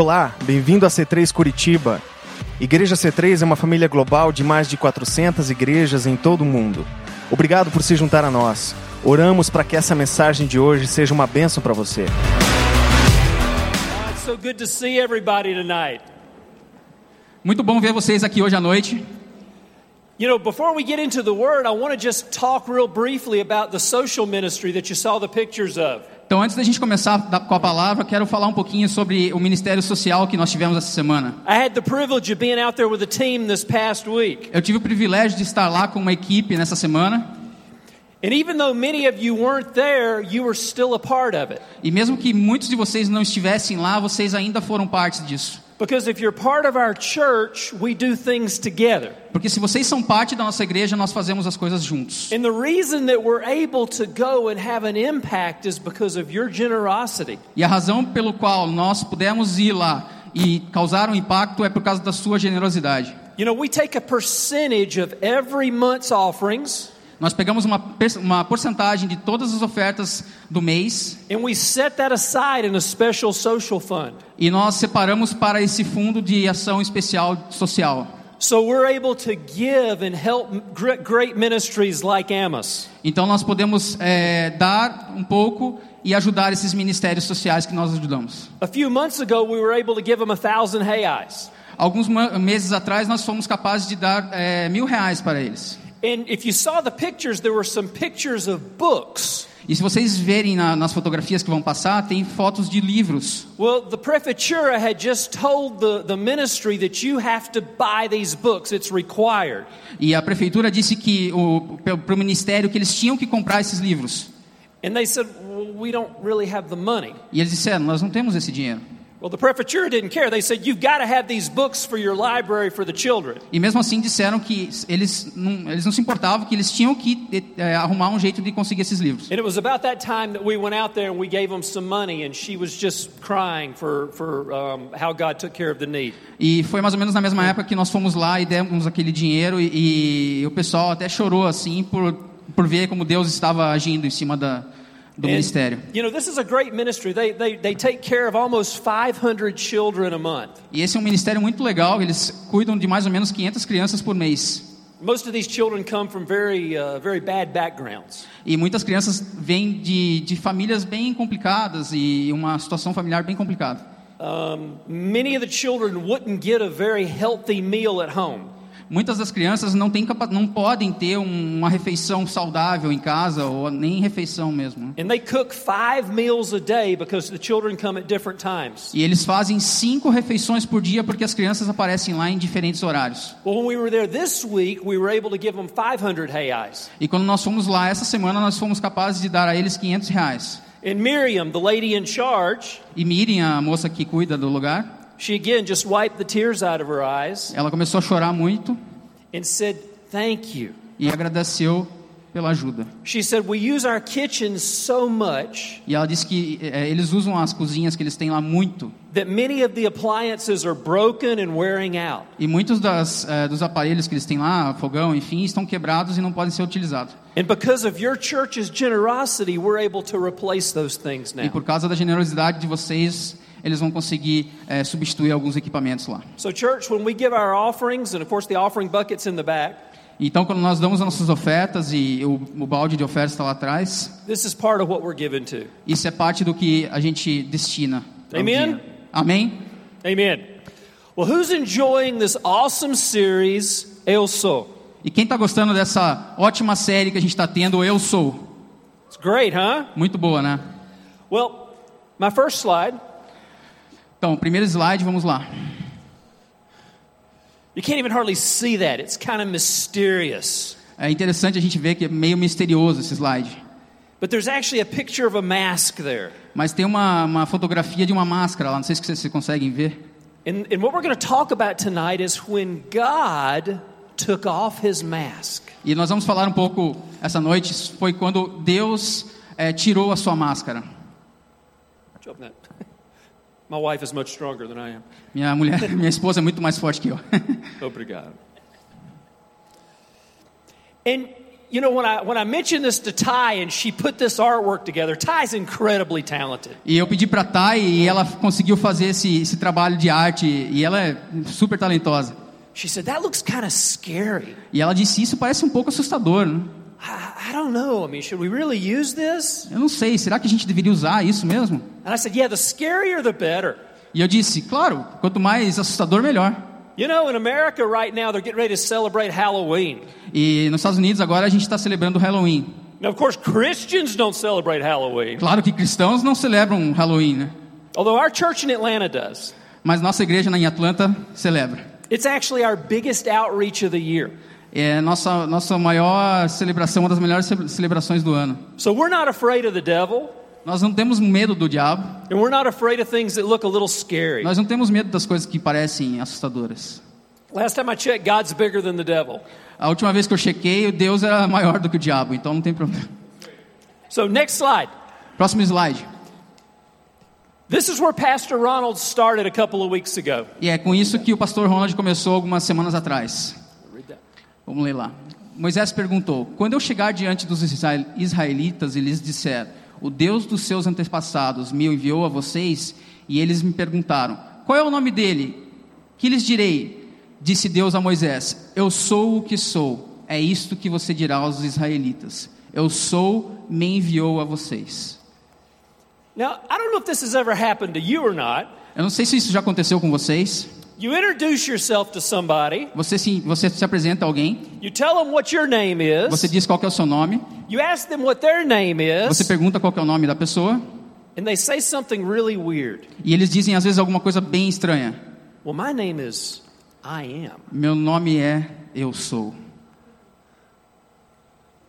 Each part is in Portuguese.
Olá, bem-vindo a C3 Curitiba. Igreja C3 é uma família global de mais de 400 igrejas em todo o mundo. Obrigado por se juntar a nós. Oramos para que essa mensagem de hoje seja uma bênção para você. It's so good to see everybody tonight. Muito bom ver vocês aqui hoje à noite. You know, before we get into the word, I want to just talk real briefly about the social ministry that you saw the pictures of. Então, antes da gente começar com a palavra, quero falar um pouquinho sobre o ministério social que nós tivemos essa semana. Eu tive o privilégio de estar lá com uma equipe nessa semana, e mesmo que muitos de vocês não estivessem lá, vocês ainda foram parte disso. Porque se vocês são parte da nossa igreja, nós fazemos as coisas juntos. And the reason that we're able to go and have an impact is because of your generosity. E a razão pelo qual nós pudemos ir lá e causar um impacto é por causa da sua generosidade. You know, we take a percentage of every month's offerings Nós pegamos uma, uma porcentagem de todas as ofertas do mês and we set that aside in a special social fund. e nós separamos para esse fundo de ação especial social. So we're able to give and help gr- great ministries like Amos. Então nós podemos é, dar um pouco e ajudar esses ministérios sociais que nós ajudamos. A few months ago, we were able to give them a thousand hayais. Alguns meses atrás nós fomos capazes de dar é, mil reais para eles. And if you saw the pictures, there were some pictures of books. E se vocês verem na- nas fotografias que vão passar, tem fotos de livros. Well, the prefeitura had just told the, the ministry that you have to buy these books, it's required. E a prefeitura disse que para o ministério que eles tinham que comprar esses livros. And they said, well, we don't really have the money. E eles disseram: nós não temos esse dinheiro. Well, the prefeitura didn't care. They said, you've got to have these books for your library for the children. E mesmo assim disseram que eles não, eles não se importavam, que eles tinham que é, arrumar um jeito de conseguir esses livros. And it was about that time that we went out there and we gave them some money, and she was just crying for, for um, how God took care of the need. E foi mais ou menos na mesma época que nós fomos lá e demos aquele dinheiro e, e o pessoal até chorou assim por, por ver como Deus estava agindo em cima da, do And, ministério. you know, this is a great ministry. They, they, they take care of almost 500 children a month. E esse é um ministério muito legal, eles cuidam de mais ou menos 500 crianças por mês. Most of these children come from very, uh, very bad backgrounds. E muitas crianças vêm de, de famílias bem complicadas e uma situação familiar bem complicada. Um, many of the children wouldn't get a very healthy meal at home. Muitas das crianças não, têm capa- não podem ter um- uma refeição saudável em casa ou nem refeição mesmo. And they cook five meals a day because the children come at different times. E eles fazem cinco refeições por dia porque as crianças aparecem lá em diferentes horários. Well, when we were there this week, we were able to give them 500 hayais. E quando nós fomos lá essa semana, nós fomos capazes de dar a eles 500 reais. And Miriam, the lady in charge, E Miriam, a moça que cuida do lugar, she again just wiped the tears out of her eyes ela começou a chorar muito and said, Thank you. e agradeceu pela ajuda. She said, We use our kitchen so much E ela disse que eh, eles usam as cozinhas que eles têm lá muito. that many of the appliances are broken and wearing out. E muitos das, eh, dos aparelhos que eles têm lá, fogão, enfim, estão quebrados e não podem ser utilizados. And because of your church's generosity, we're able to replace those things E now. por causa da generosidade de vocês, eles vão conseguir eh, substituir alguns equipamentos lá. So, church, when we give our offerings, and of course the offering bucket's in the back, Então, quando nós damos as nossas ofertas e o, o balde de ofertas está lá atrás, this is part of what we're given to. isso é parte do que a gente destina. Amen? Amém? Amen. Well, who's enjoying this awesome series, Eu Sou? E quem está gostando dessa ótima série que a gente está tendo, Eu Sou? It's great, huh? Muito boa, né? Well, my first slide, Então, primeiro slide, vamos lá. you can't even hardly see that. It's kind of mysterious. É interessante a gente ver que é meio misterioso esse slide. But there's actually a picture of a mask there. Mas tem uma, uma fotografia de uma máscara lá, não sei se vocês conseguem ver. And, and what we're going to talk about tonight is when God took off his mask. E nós vamos falar um pouco essa noite, foi quando Deus eh, tirou a sua máscara. My wife is much stronger than I am. Minha mulher, minha esposa é muito mais forte que eu. Obrigado. And you know, when I, when I mentioned this to Ty and she put this artwork together, Ty's incredibly talented. E eu pedi para Thay e ela conseguiu fazer esse, esse trabalho de arte e ela é super talentosa. She said, That looks kind of scary. E ela disse isso parece um pouco assustador, né? I, I don't know. I mean, should we really use this? Eu não sei, será que a gente deveria usar isso mesmo? And I said, Yeah, the scarier the better. E eu disse, claro, quanto mais assustador melhor. You know, in America right now, they're getting ready to celebrate Halloween. E nos Estados Unidos agora a gente está celebrando Halloween. Now, of course, Christians don't celebrate Halloween, Claro que cristãos não celebram Halloween, né? although our church in Atlanta does. Mas nossa igreja em Atlanta celebra. It's actually our biggest outreach of the year. É nossa nossa maior celebração, uma das melhores ce- celebrações do ano. So we're not afraid of the devil, Nós não temos medo do diabo, and we're not afraid of things that look a little scary. nós não temos medo das coisas que parecem assustadoras. Last time I checked, God's bigger than the devil. A última vez que eu chequei, Deus era maior do que o diabo, então não tem problema. So, next slide. Próximo slide. This is where Pastor Ronald started a couple of weeks ago. E é com isso que o pastor Ronald começou algumas semanas atrás. Vamos ler lá. Moisés perguntou: Quando eu chegar diante dos israel- israelitas e lhes disser, o Deus dos seus antepassados me enviou a vocês, e eles me perguntaram, qual é o nome dele? Que lhes direi? Disse Deus a Moisés: Eu sou o que sou. É isto que você dirá aos israelitas: Eu sou, me enviou a vocês. Now, I don't know if this has ever happened to you or not. Eu não sei se isso já aconteceu com vocês. You introduce yourself to somebody, Você se, você se apresenta a alguém, you tell them what your name is, você diz qual que é o seu nome, you ask them what their name você is, pergunta qual que é o nome da pessoa, and they say something really weird. e eles dizem às vezes alguma coisa bem estranha. Well, my name is I am. Meu nome é Eu Sou.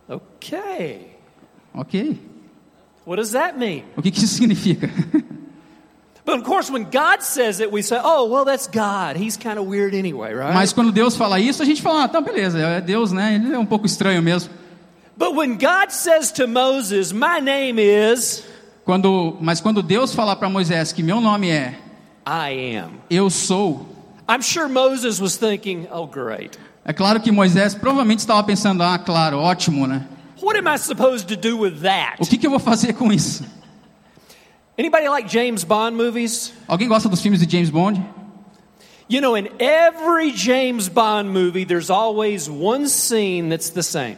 Okay. Ok. What does that mean? O que, que isso significa? Mas quando Deus fala isso, a gente fala, ah, tá, beleza, é Deus, né? Ele é um pouco estranho mesmo. But when God says to Moses, my name is Quando, mas quando Deus fala para Moisés que meu nome é I am, Eu Sou, I'm sure Moses was thinking, oh, great. é claro que Moisés provavelmente estava pensando, ah, claro, ótimo, né? What am I supposed to do with that? O que, que eu vou fazer com isso? Anybody like James Bond movies? Alguém gosta dos filmes de James Bond? You know, in every James Bond movie, there's always one scene that's the same.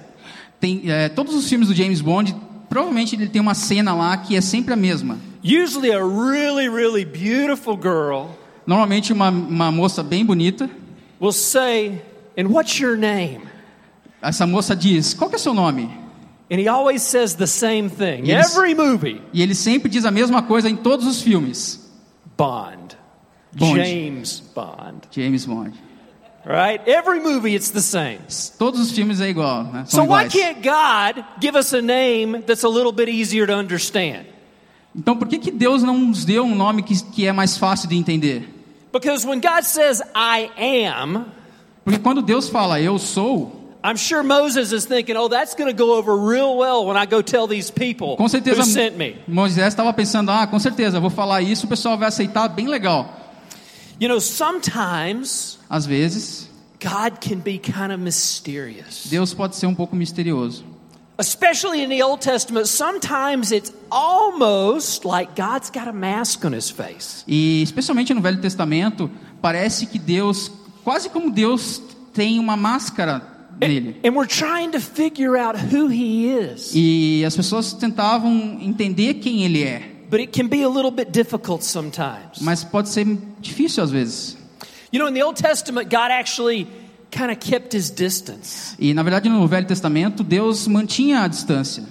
Tem, é, todos os filmes do James Bond, provavelmente ele tem uma cena lá que é sempre a mesma. Usually, a really, really beautiful girl Normalmente uma, uma moça bem bonita, will say, And what's your name? essa moça diz, qual que é seu nome? And he always says the same thing. Yes. Every movie, E ele sempre diz a mesma coisa em todos os filmes. Bond. Bond. James Bond. James Bond. Right? Every movie, it's the same. Todos os filmes é igual, né? So São why iguais. can't God give us a name that's a little bit easier to understand? Então por que, que Deus não nos deu um nome que, que é mais fácil de entender? Because when God says, I am, Porque quando Deus fala eu sou, I'm sure Moses is thinking, oh, that's going to go over real well when I go tell these people com certeza who sent me. Moisés estava pensando, ah, com certeza, vou falar isso, o pessoal vai aceitar bem legal. You know, sometimes Às vezes, God can be kind of mysterious. Deus pode ser um pouco misterioso. Especially in the Old Testament, sometimes it's almost like God's got a mask on his face. E especialmente no Velho Testamento, parece que Deus, quase como Deus tem uma máscara nele. And we're trying to figure out who he is. E as pessoas tentavam entender quem ele é, But it can be a little bit difficult sometimes. mas pode ser difícil às vezes. You know, in the Old Testament, God actually kind of kept his distance. E na verdade no Velho Testamento Deus mantinha a distância.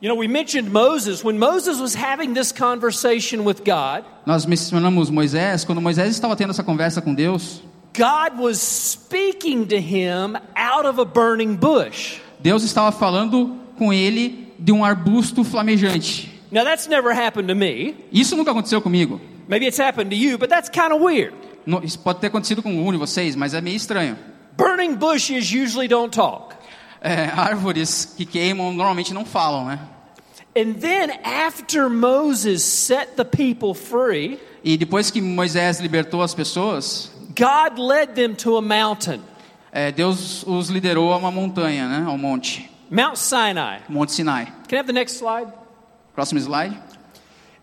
You know, we mentioned Moses. When Moses was having this conversation with God, Nós mencionamos Moisés, quando Moisés estava tendo essa conversa com Deus, God was speaking to him out of a burning bush. Deus estava falando com ele de um arbusto flamejante. Now, that's never happened to me. Isso nunca aconteceu comigo. Maybe it's happened to you, but that's kind of weird. Não- Isso pode ter acontecido com algum de vocês, mas é meio estranho. Burning bushes usually don't talk. É, árvores que queimam normalmente não falam, né? And then, after Moses set the people free, E depois que Moisés libertou as pessoas, God led them to a mountain. é, Deus os liderou a uma montanha, né? Ao monte. Mount Sinai. Monte Sinai. Can I have the next slide? Próximo slide.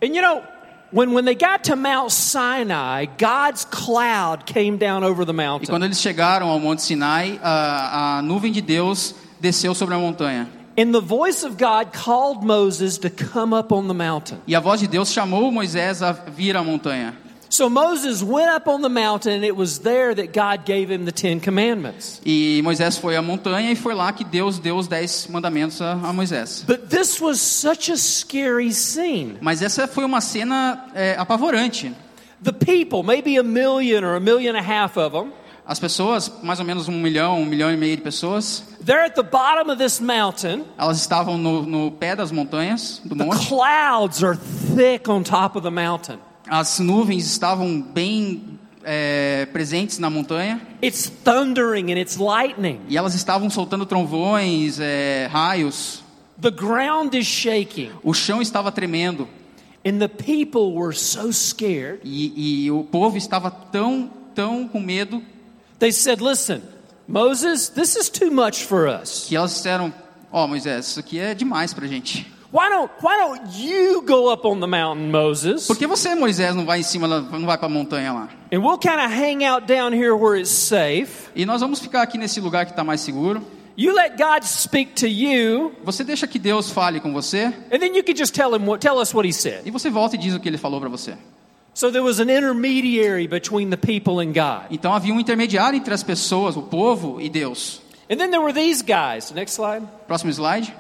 And you know, when, when they got to Mount Sinai, God's cloud came down over the E mountain. quando eles chegaram ao Monte Sinai, a, a nuvem de Deus desceu sobre a montanha. And the voice of God called Moses to come up on the mountain. E a voz de Deus chamou Moisés a vir à montanha. So Moses went up on the mountain, and it was there that God gave him the Ten Commandments. E Moisés foi à montanha e foi lá que Deus deu os dez mandamentos a, a Moisés. But this was such a scary scene. Mas essa foi uma cena é, apavorante. The people, maybe a million or a million and a half of them, As pessoas, mais ou menos um milhão, um milhão e meio de pessoas, they're at the bottom of this mountain. elas estavam no, no pé das montanhas, do The monte. clouds are thick on top of the mountain. As nuvens estavam bem é, presentes na montanha It's thundering and it's lightning. e elas estavam soltando trovões, é, raios. The ground is shaking. O chão estava tremendo And the people were so scared. e, e o povo estava tão, tão com medo They said, Listen, Moses, this is too much for us. que elas disseram: Ó Moisés, isso aqui é demais pra gente. Why don't, why don't you go up on the mountain, Moses? Por que você, Moisés, não vai em cima, não vai para a montanha lá? And we'll kind of hang out down here where it's safe. E nós vamos ficar aqui nesse lugar que está mais seguro. You let God speak to you, Você deixa que Deus fale com você and then you can just tell him what, tell us what he said. e você volta e diz o que ele falou para você. So there was an intermediary between the people and God. Então havia um intermediário entre as pessoas, o povo e Deus. And then there were these guys. Next slide. Próximo slide.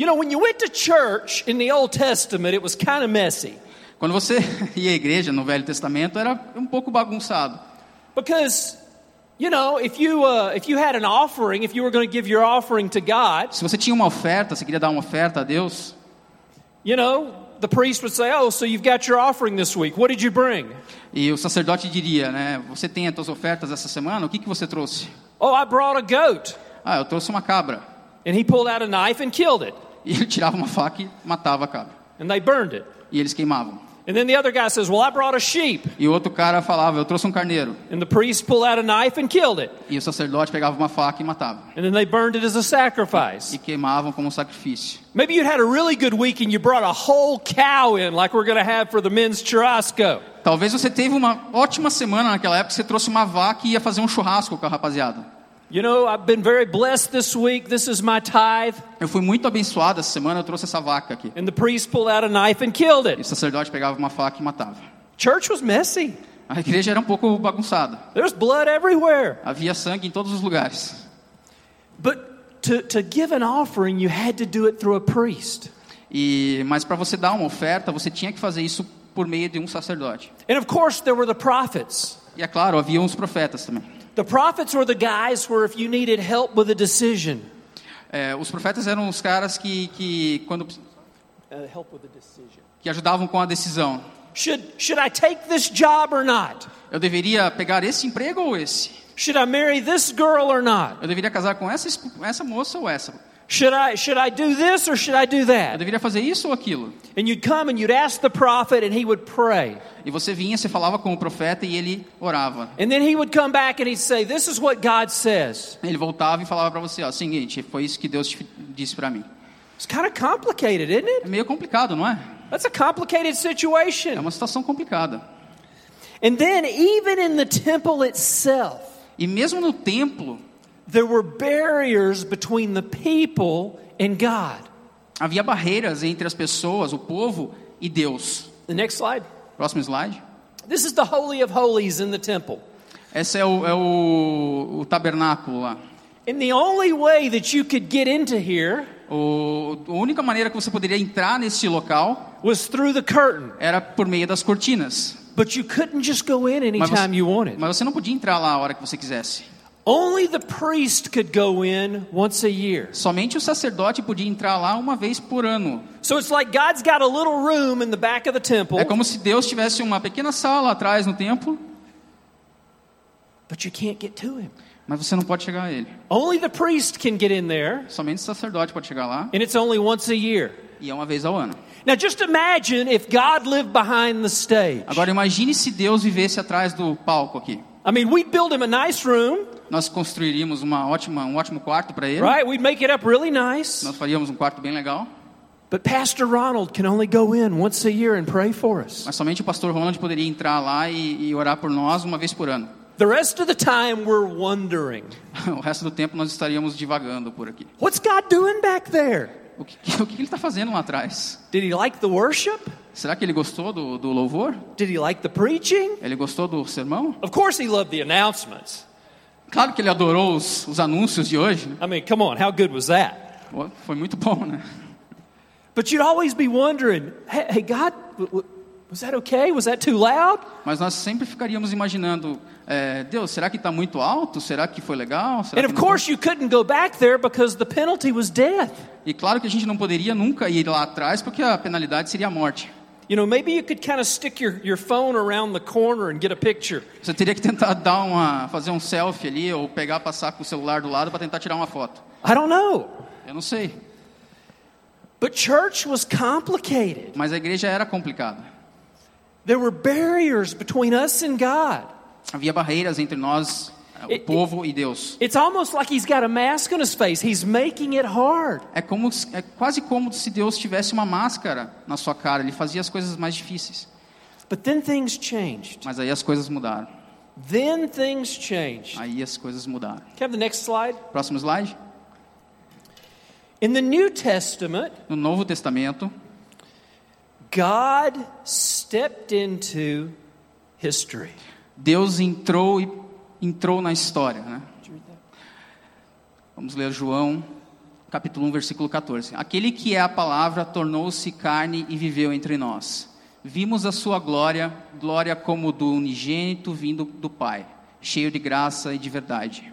You know, when you went to church in the Old Testament, it was kind of messy Quando você ia à igreja no Velho Testamento era um pouco bagunçado. because, you know, if you uh, if you had an offering, if you were going to give your offering to God, Se você tinha uma oferta, você queria dar uma oferta a Deus, you know, the priest would say, "Oh, so you've got your offering this week. What did you bring?" e o sacerdote diria, né? Você tem as suas ofertas essa semana? O que, que você trouxe? "Oh, I brought a goat." Ah, eu trouxe uma cabra. And he pulled out a knife and killed it, E ele tirava uma faca e matava a cabra. and they burned it. E eles queimavam. And then the other guy says, "Well, I brought a sheep." E o outro cara falava, eu trouxe um carneiro. And the priest pulled out a knife and killed it. E o sacerdote pegava uma faca e matava. And then they burned it as a sacrifice. E queimavam como um sacrifício. Maybe you'd had a really good week and you brought a whole cow in, like we're going to have for the men's churrasco. Talvez você teve uma ótima semana naquela época, você trouxe uma vaca e ia fazer um churrasco com a rapaziada. You know, I've been very blessed this week. This is my tithe. Eu fui muito abençoado essa semana, eu trouxe essa vaca aqui. And the priest pulled out a knife and killed E o it. sacerdote pegava uma faca e matava. Church was messy. A igreja era um pouco bagunçada. There's blood everywhere. Havia sangue em todos os lugares. But to, to give an offering, you had to do it through a priest. E mas para você dar uma oferta, você tinha que fazer isso por meio de um sacerdote. And of course, there were the prophets. E é claro, havia uns profetas também. The prophets were the guys where if you needed help with a decision, É, os profetas eram os caras que, que quando uh, help with a decision. que ajudavam com a decisão. Should, should I take this job or not? Eu deveria pegar esse emprego ou esse? Should I marry this girl or not? Eu deveria casar com essa essa moça ou essa? Should I, should I do this or should I do Eu that? deveria fazer isso ou aquilo? And you'd come and you'd ask the prophet and he would pray. E você vinha, você falava com o profeta e ele orava. And then he would come back and he'd say, This is what God says. Ele voltava e falava para você, ó, seguinte, foi isso que Deus disse para mim. It's kind of complicated, isn't it? É meio complicado, não é? That's a complicated É situation. uma situação complicada. And then, even in the temple itself, E mesmo no templo, there were barriers between the people and God. havia barreiras entre as pessoas, o povo e Deus. The next slide. Próximo slide. This is the Holy of Holies in the temple. Esse é o, é o, o tabernáculo lá. And the only way that you could get into here O, a única maneira que você poderia entrar nesse local was through the curtain. era por meio das cortinas. But you couldn't just go in Mas anytime você, you wanted. mas você não podia entrar lá a hora que você quisesse. Only the priest could go in once a year. Somente o sacerdote podia entrar lá uma vez por ano. So it's like God's got a little room in the back of the temple, É como se Deus tivesse uma pequena sala atrás no templo, but you can't get to him. mas você não pode chegar a ele. Only the priest can get in there, Somente o sacerdote pode chegar lá and it's only once a year. e é uma vez ao ano. Now just imagine if God lived behind the stage. Agora imagine se Deus vivesse atrás do palco aqui. I mean, we'd build him a nice room. Nós construiríamos uma ótima, um ótimo quarto para ele. right? We'd make it up really nice. Nós faríamos um quarto bem legal. But Pastor Ronald can only go in once a year and pray for us. Mas somente o pastor Ronald poderia entrar lá e, e orar por nós uma vez por ano. The rest of the time, we're wondering, O resto do tempo nós estaríamos divagando por aqui. what's God doing back there? O que, o que ele está fazendo lá atrás? Did he like the worship? Será que ele gostou do, do louvor? Did he like the preaching? Ele gostou do sermão? Of course, he loved the announcements. Claro que ele adorou os, os anúncios de hoje. né? I mean, come on, how good was that? Pô, Foi muito bom, né? But you'd always be wondering, hey, hey God, w- w- was that okay? Was that too loud? Mas nós sempre ficaríamos imaginando, é, Deus, será que está muito alto? Será que foi legal? Será And que of não foi? course, you couldn't go back there because the penalty was death. E claro que a gente não poderia nunca ir lá atrás, porque a penalidade seria a morte. You know, maybe you could kind of stick your, your phone around the corner and get a picture. Você teria que tentar dar uma, fazer um selfie ali, ou pegar, passar com o celular do lado para tentar tirar uma foto. I don't know. Eu não sei. But church was complicated. Mas a igreja era complicada. There were barriers between us and God. Havia barreiras entre nós, o It- povo e Deus. It's almost like he's got a mask on his face. He's making it hard. É, como, é quase como se Deus tivesse uma máscara na sua cara. Ele fazia as coisas mais difíceis. But then things changed. Mas aí as coisas mudaram. Then things changed. Aí as coisas mudaram. Can I have the next slide? Próximo slide. In the New Testament, No Novo Testamento, God stepped into history. Deus entrou e entrou na história, né? Vamos ler João, capítulo 1, versículo 14. Aquele que é a palavra tornou-se carne e viveu entre nós. Vimos a sua glória, glória como do unigênito vindo do Pai, cheio de graça e de verdade.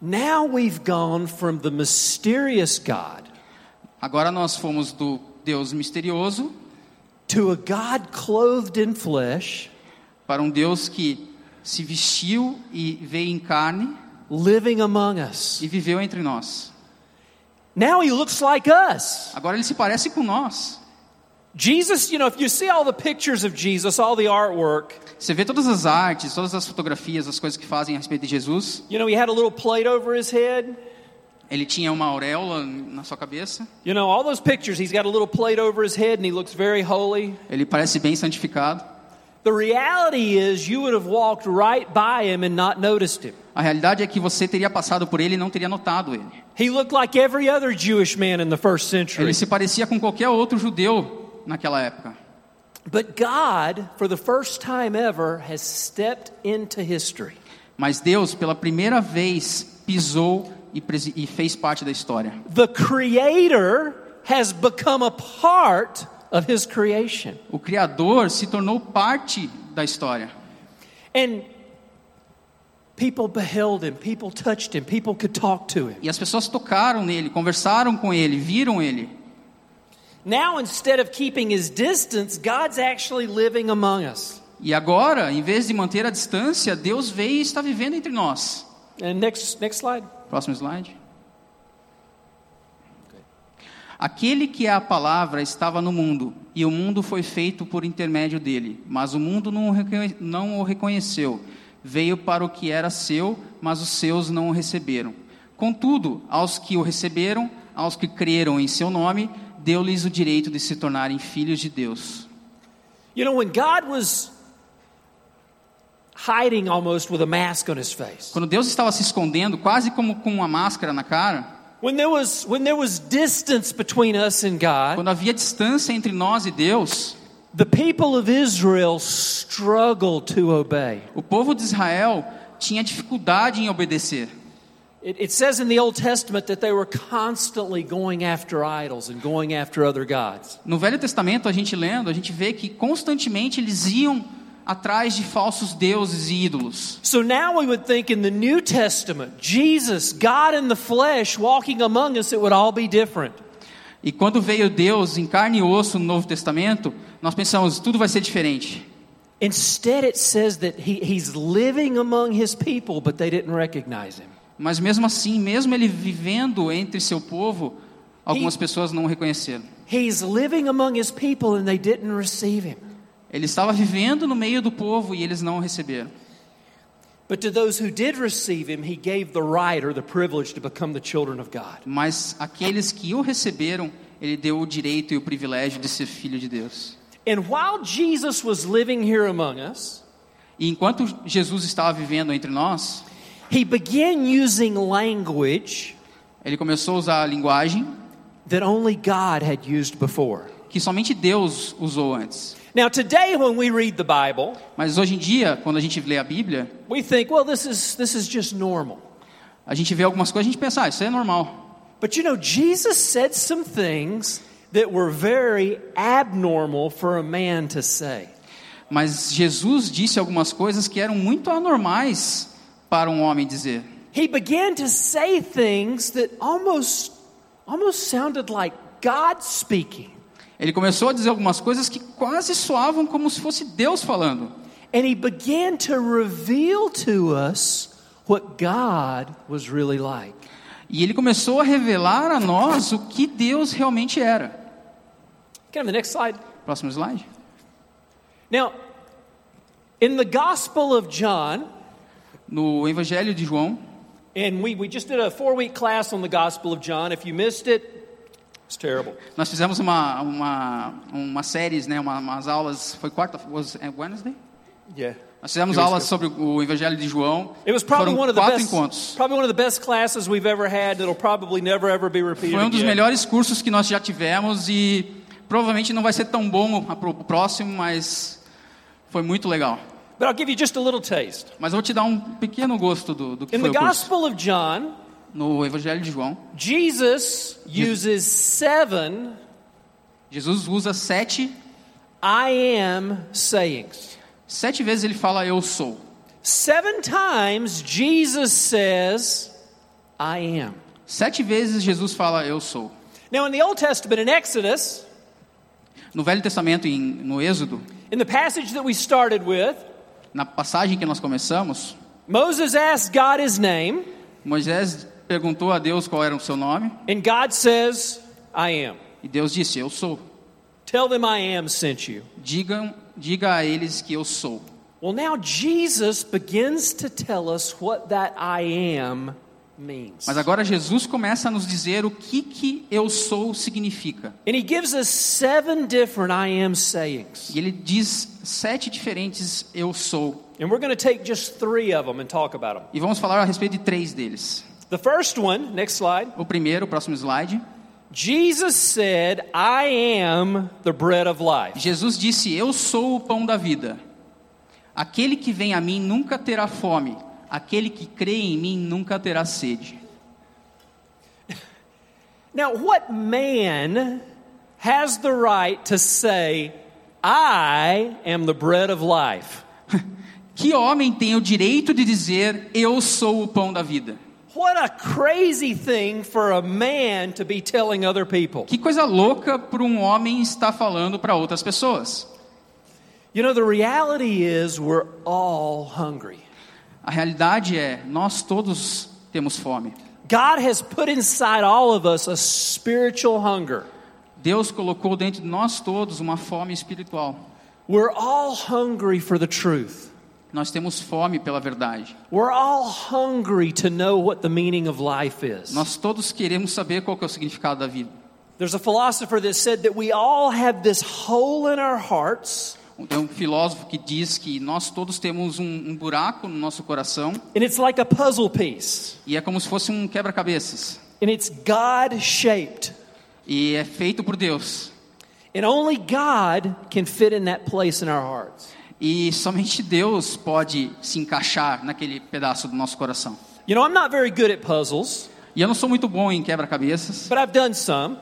Now we've gone from the mysterious God Agora nós fomos do Deus misterioso to a God clothed in flesh, para um Deus que se vestiu e veio em carne living among us. e viveu entre nós. Now he looks like us. Agora ele se parece com nós. Jesus, you know, if you see all the pictures of Jesus, all the artwork, Você vê todas as artes, todas as fotografias, as coisas que fazem a respeito de Jesus. you know, he had a little plate over his head. Ele tinha uma auréola na sua cabeça. You know, all those pictures, he's got a little plate over his head and he looks very holy. Ele parece bem santificado. The reality is, you would have walked right by him and not noticed him. A realidade é que você teria passado por ele e não teria notado ele. He looked like every other Jewish man in the first century. Ele se parecia com qualquer outro judeu naquela época. But God, for the first time ever, has stepped into history. Mas Deus, pela primeira vez, pisou e, e fez parte da história. The Creator has become a part of His creation. O Criador se tornou parte da história. And people beheld Him, people touched Him, people could talk to Him. E as pessoas tocaram nele, conversaram com ele, viram ele. Now, instead of keeping His distance, God's actually living among us. E agora, em vez de manter a distância, Deus veio e está vivendo entre nós. And next, next slide. Próximo slide. Aquele que é a palavra estava no mundo, e o mundo foi feito por intermédio dele, mas o mundo não o reconhe- não o reconheceu. Veio para o que era seu, mas os seus não o receberam. Contudo, aos que o receberam, aos que creram em seu nome, deu-lhes o direito de se tornarem filhos de Deus. You know, when God was hiding almost with a mask on His face, Quando Deus estava se escondendo, quase como com uma máscara na cara, when there was, when there was distance between us and God, quando havia distância entre nós e Deus, the people of Israel struggled to obey. O povo de Israel tinha dificuldade em obedecer. It, it says in the Old Testament that they were constantly going after idols and going after other gods. No Velho Testamento, a gente lendo, a gente vê que constantemente eles iam atrás de falsos deuses e ídolos. So now we would think in the New Testament, Jesus, God in the flesh, walking among us, it would all be different. E quando veio Deus em carne e osso no Novo Testamento, nós pensamos, tudo vai ser diferente. Instead, it says that he, he's living among his people, but they didn't recognize him. Mas mesmo assim, mesmo ele vivendo entre seu povo, algumas pessoas não o reconheceram. He's living among his people, and they didn't receive him. Ele estava vivendo no meio do povo e eles não o receberam. But to those who did receive him, he gave the right or the privilege to become the children of God. Mas aqueles que o receberam, ele deu o direito e o privilégio de ser filho de Deus. And while Jesus was living here among us, E enquanto Jesus estava vivendo entre nós, he began using language ele começou a usar a linguagem that only God had used before. que somente Deus usou antes. Now, today, when we read the Bible, Mas hoje em dia, quando a gente lê a Bíblia, we think, well, this is, this is just normal. a gente vê algumas coisas a gente pensa, ah, isso é normal. But you know, Jesus said some things that were very abnormal for a man to say. Mas Jesus disse algumas coisas que eram muito anormais para um homem dizer. He began to say things that almost, almost sounded like God speaking. Ele começou a dizer algumas coisas que quase soavam como se fosse Deus falando. And he began to reveal to us what God was really like. E ele começou a revelar a nós o que Deus realmente era. The next slide? Próximo slide. Now, in the Gospel of John, No Evangelho de João, and we, we just did a four week class on the Gospel of John. If you missed it. Nós fizemos uma uma uma séries, né, uma, umas aulas, foi quarta, was é Wednesday? Yeah. Nós fizemos It was aulas good. sobre o Evangelho de João. It was probably Foram one of the quatro best, encontros. probably one of the best classes we've ever had. That'll probably never ever be repeated Foi um dos again. melhores cursos que nós já tivemos e provavelmente não vai ser tão bom o próximo, mas foi muito legal. But I'll give you just a little taste. Mas eu vou te dar um pequeno gosto do, do que In foi the o curso. Gospel of John, No Evangelho de João, Jesus uses seven Jesus usa sete, I am sayings. sete vezes ele fala eu sou. Seven times Jesus says, I am. Sete vezes Jesus fala eu sou. Now, in the Old Testament, in Exodus, No Velho Testamento, em, no Êxodo, in the passage that we started with, na passagem que nós começamos, Moses asked God his name, Moisés perguntou a Deus qual era o seu nome and God says, I am. e Deus disse eu sou. Tell them I am sent you. Digam, diga a eles que eu sou. Well, now Jesus begins to tell us what that I am means. Mas agora Jesus começa a nos dizer o que que eu sou significa. And he gives us seven different I am sayings. E ele diz sete diferentes eu sou. And we're going to take just three of them and talk about them. E vamos falar a respeito de três deles. The first one, next slide. O primeiro, o próximo slide. Jesus said, I am the bread of life. Jesus disse: Eu sou o pão da vida. Aquele que vem a mim nunca terá fome. Aquele que crê em mim nunca terá sede. Now, what man has the right to say, I am the bread of life? Que homem tem o direito de dizer: Eu sou o pão da vida? What a crazy thing for a man to be telling other people. Que coisa louca para um homem estar falando para outras pessoas. You know, the reality is we're all hungry. A realidade é, nós todos temos fome. God has put inside all of us a spiritual hunger. Deus colocou dentro de nós todos uma fome espiritual. We're all hungry for the truth. Nós temos fome pela verdade. We're all hungry to know what the meaning of life is. Nós todos queremos saber qual que é o significado da vida. There's a philosopher that said that we all have this hole in our hearts, Tem um filósofo que diz que nós todos temos um, um buraco no nosso coração and it's like a puzzle piece, e é como se fosse um quebra-cabeças. and it's God shaped. E é feito por Deus. And only God can fit in that place in our hearts. E somente Deus pode se encaixar naquele pedaço do nosso coração. You know, I'm not very good at puzzles, E eu não sou muito bom em quebra-cabeças, but I've done some.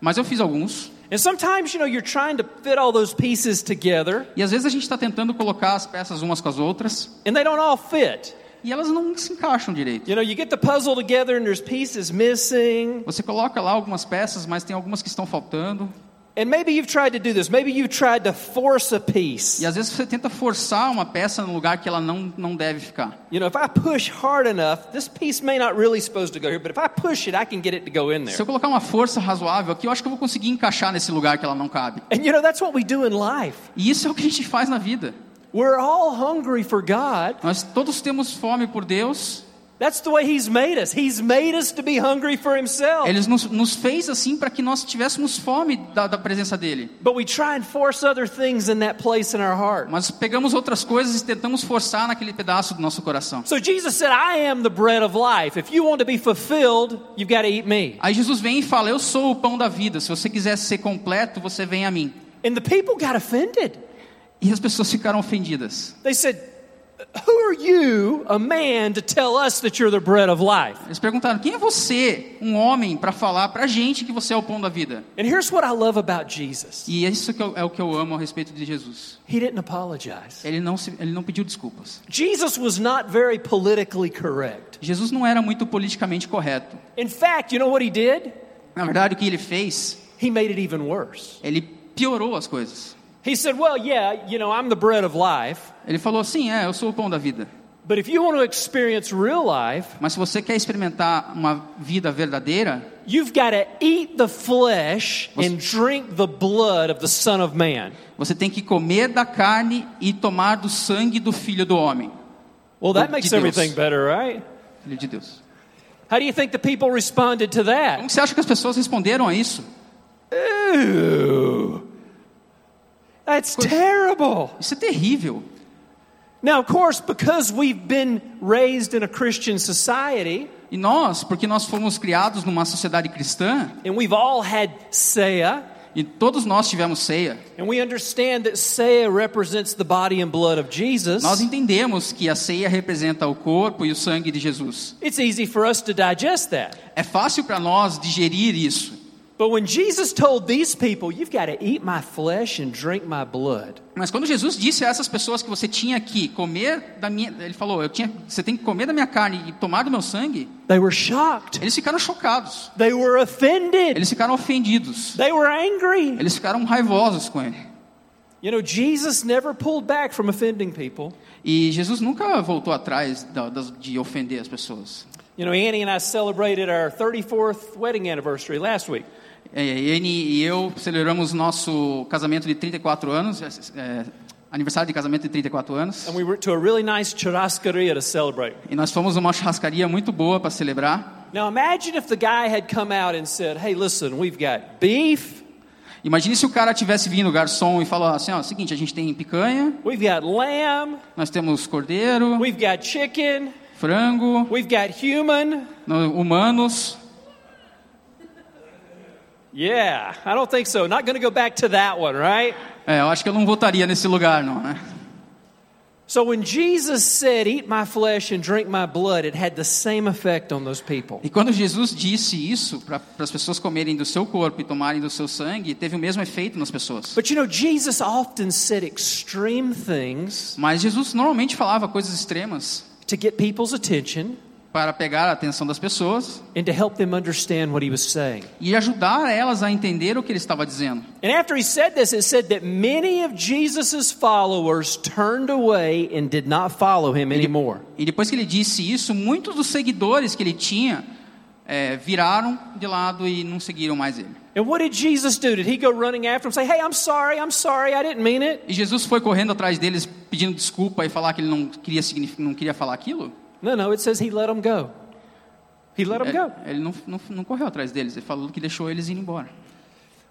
mas eu fiz alguns. And sometimes, you know, you're trying to fit all those pieces together, E às vezes a gente está tentando colocar as peças umas com as outras and they don't all fit. e elas não se encaixam direito. You know, you get the puzzle together and there's pieces missing. Você coloca lá algumas peças, mas tem algumas que estão faltando. And maybe you've tried to do this. Maybe you've tried to force a piece. E às vezes você tenta forçar uma peça no lugar que ela não, não deve ficar. You know, if I push hard enough, this piece may not really supposed to go here, but if I push it, I can get it to go in Se there. eu colocar uma força razoável aqui, eu acho que eu vou conseguir encaixar nesse lugar que ela não cabe. And you know, that's what we do in life. E isso é o que a gente faz na vida. We're all hungry for God. Nós todos temos fome por Deus. That's the way He's made us. He's made us to be hungry for Himself. Ele nos, nos fez assim para que nós tivéssemos fome da, da presença dele. But we try and force other things in that place in our heart. Mas pegamos outras coisas e tentamos forçar naquele pedaço do nosso coração. So Jesus said, I am the bread of life. If you want to be fulfilled, you've got to eat me. Aí Jesus vem e fala: Eu sou o pão da vida. Se você quiser ser completo, você vem a mim. And the people got offended. E as pessoas ficaram ofendidas. They said, Who are you, a man, to tell us that you're the bread of life? Eles perguntaram: Quem é você, um homem, para falar para a gente que você é o pão da vida? And here's what I love about Jesus E isso que eu- é o que eu amo a respeito de Jesus. He didn't apologize. Ele não, se, ele não pediu desculpas. Jesus was not very politically correct. Jesus não era muito politicamente correto. In fact, you know what he did? Na verdade, o que ele fez, He made it even worse. ele piorou as coisas. He said, Well, yeah, you know, I'm the bread of life, Ele falou assim: É, eu sou o pão da vida. but if you want to experience real life, Mas se você quer experimentar uma vida verdadeira, you've got to eat the flesh and drink the blood of the Son of Man. você tem que comer da carne e tomar do sangue do Filho do Homem, Well, that De makes Deus. everything better, right? Filho de Deus. How do you think the people responded to that? Como você acha que as pessoas responderam a isso? Ew. That's terrible. Isso é terrível. Now, of course, because we've been raised in a Christian society E nós, porque nós fomos criados numa sociedade cristã, and we've all had Saya, e todos nós tivemos ceia, and we understand that Saya represents the body and blood of Jesus, nós entendemos que a ceia representa o corpo e o sangue de Jesus. it's easy for us to digest that. É fácil para nós digerir isso. But when Jesus told these people, You've got to eat my flesh and drink my blood, Mas quando Jesus disse a essas pessoas que você tinha que comer da minha, ele falou, eu tinha, você tem que comer da minha carne e tomar do meu sangue, they were shocked. eles ficaram chocados, They were offended. eles ficaram ofendidos, They were angry. eles ficaram raivosos com ele. You know, Jesus never pulled back from offending people. E Jesus nunca voltou atrás de ofender as pessoas. You know, Annie and I celebrated our 34th wedding anniversary last week. É, Ele e eu celebramos nosso casamento de 34 anos, é, aniversário de casamento de 34 anos, And we went to a really nice churrascaria to celebrate. e nós fomos numa churrascaria muito boa para celebrar. Now imagine if the guy had come out and said, Hey, listen, we've got beef, Imagine se o cara tivesse vindo, o garçom, e falou assim: ó, seguinte, a gente tem picanha, we've got lamb, nós temos cordeiro, we've got chicken, frango, we've got human. no- humanos. Yeah, I don't think so. Not going to go back to that one, right? É, eu acho que eu não votaria nesse lugar, não, né? So when Jesus said, Eat my flesh and drink my blood, it had the same effect on those people. E quando Jesus disse isso para as pessoas comerem do seu corpo e tomarem do seu sangue, teve o mesmo efeito nas pessoas. But you know, Jesus often said extreme things Mas Jesus normalmente falava coisas extremas to get people's attention para pegar a atenção das pessoas and to help them understand what he was saying. e ajudar elas a entender o que ele estava dizendo. And after he said this, it said that many of Jesus' followers turned away and did not follow him anymore. E depois que ele disse isso, muitos dos seguidores que ele tinha é, viraram de lado e não seguiram mais ele. And what did Jesus do? Did he go running after him, say, Hey, I'm sorry, I'm sorry, I didn't mean it? E Jesus foi correndo atrás deles pedindo desculpa e falar que ele não queria, não queria falar aquilo? No, no, it says he let them go. He let them go. ele não, não, não correu atrás deles, ele falou que deixou eles ir embora.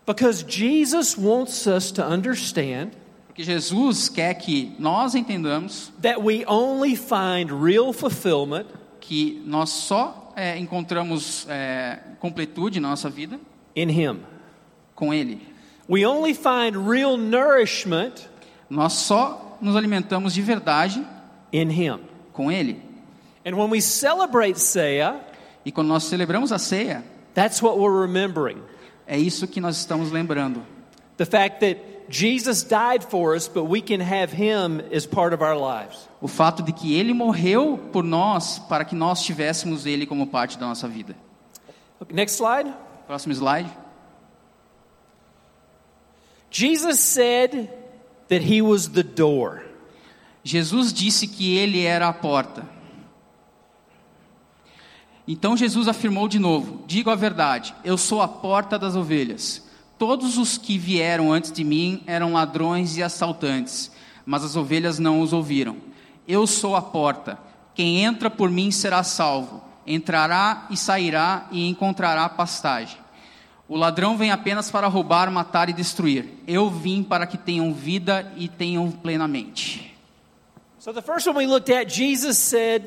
Because Jesus wants us to understand Porque Jesus quer que nós entendamos that we only find real fulfillment que nós só é, encontramos é, completude na nossa vida in him. com Ele. We only find real nourishment Nós só nos alimentamos de verdade in him. com Ele. And when we celebrate Saya, E quando nós celebramos a ceia, that's what we're remembering. é isso que nós estamos lembrando. The fact that Jesus died for us, but we can have him as part of our lives. O fato de que Ele morreu por nós para que nós tivéssemos Ele como parte da nossa vida. Okay, next slide. Próximo slide. Jesus said that he was the door. Jesus disse que Ele era a porta. Então Jesus afirmou de novo: Digo a verdade, eu sou a porta das ovelhas. Todos os que vieram antes de mim eram ladrões e assaltantes, mas as ovelhas não os ouviram. Eu sou a porta. Quem entra por mim será salvo. Entrará e sairá e encontrará pastagem. O ladrão vem apenas para roubar, matar e destruir. Eu vim para que tenham vida e tenham plenamente. So the first one we looked at, Jesus said,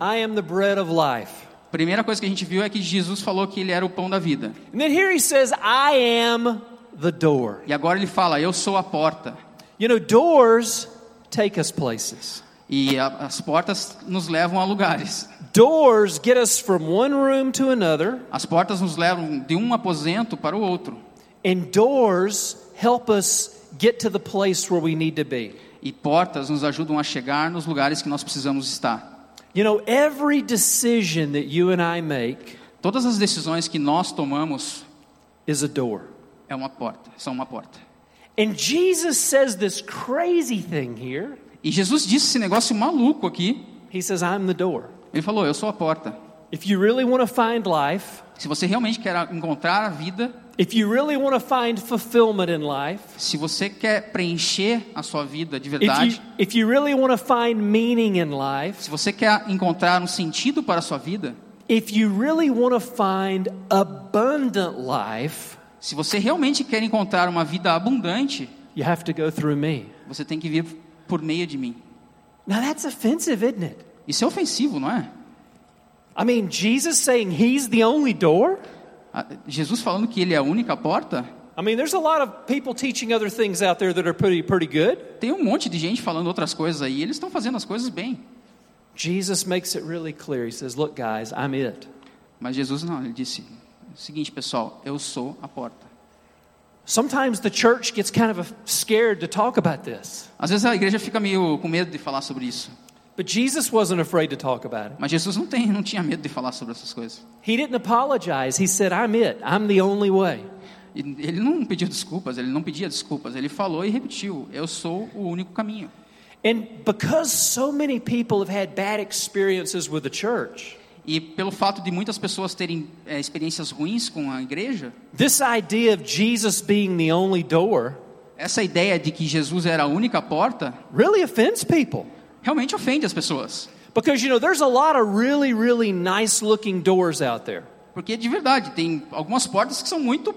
I am the bread of life. Primeira coisa que a gente viu é que Jesus falou que ele era o pão da vida. And then here he says, I am the door. E agora ele fala: Eu sou a porta. You know, doors take us places. E a, as portas nos levam a lugares. Doors get us from one room to another, As portas nos levam de um aposento para o outro. and doors help us get to the place where we need to be. E portas nos ajudam a chegar nos lugares que nós precisamos estar. You know, every decision that you and I make Todas as decisões que nós tomamos is a door. é uma porta, são uma porta. And Jesus says this crazy thing here. E Jesus disse esse negócio maluco aqui. He says, I'm the door. Ele falou: Eu sou a porta. If you really want to find life, Se você realmente quer encontrar a vida, if you really want to find fulfillment in life, se você quer preencher a sua vida de verdade, if you really want to find meaning in life, se você quer encontrar um sentido para a sua vida, if you really want to find abundant life, se você realmente quer encontrar uma vida abundante, you have to go through me. você tem que vir por meio de mim. Now that's offensive, isn't it? Isso é ofensivo, não é? I mean, Jesus saying he's the only door? Ah, Jesus falando que ele é a única porta? I mean, there's a lot of people teaching other things out there that are pretty pretty good. Tem um monte de gente falando outras coisas aí, eles estão fazendo as coisas bem. Jesus makes it really clear. He says, "Look, guys, I'm it." Mas Jesus não, ele disse: o seguinte, pessoal, eu sou a porta. Sometimes the church gets kind of scared to talk about this. Às vezes a igreja fica meio com medo de falar sobre isso. But Jesus wasn't afraid to talk about it. Mas Jesus não, tem, não tinha medo de falar sobre essas coisas. He didn't apologize. He said, I'm it. I'm the only way. Ele não pediu desculpas, ele não pedia desculpas, ele falou e repetiu: Eu sou o único caminho. And because so many people have had bad experiences with the church, E pelo fato de muitas pessoas terem é, experiências ruins com a igreja, this idea of Jesus being the only door essa ideia de que Jesus era a única porta really offends people. Realmente ofende as pessoas. Because, you know, there's a lot of really, really nice looking doors out there. Porque de verdade, tem algumas portas que são muito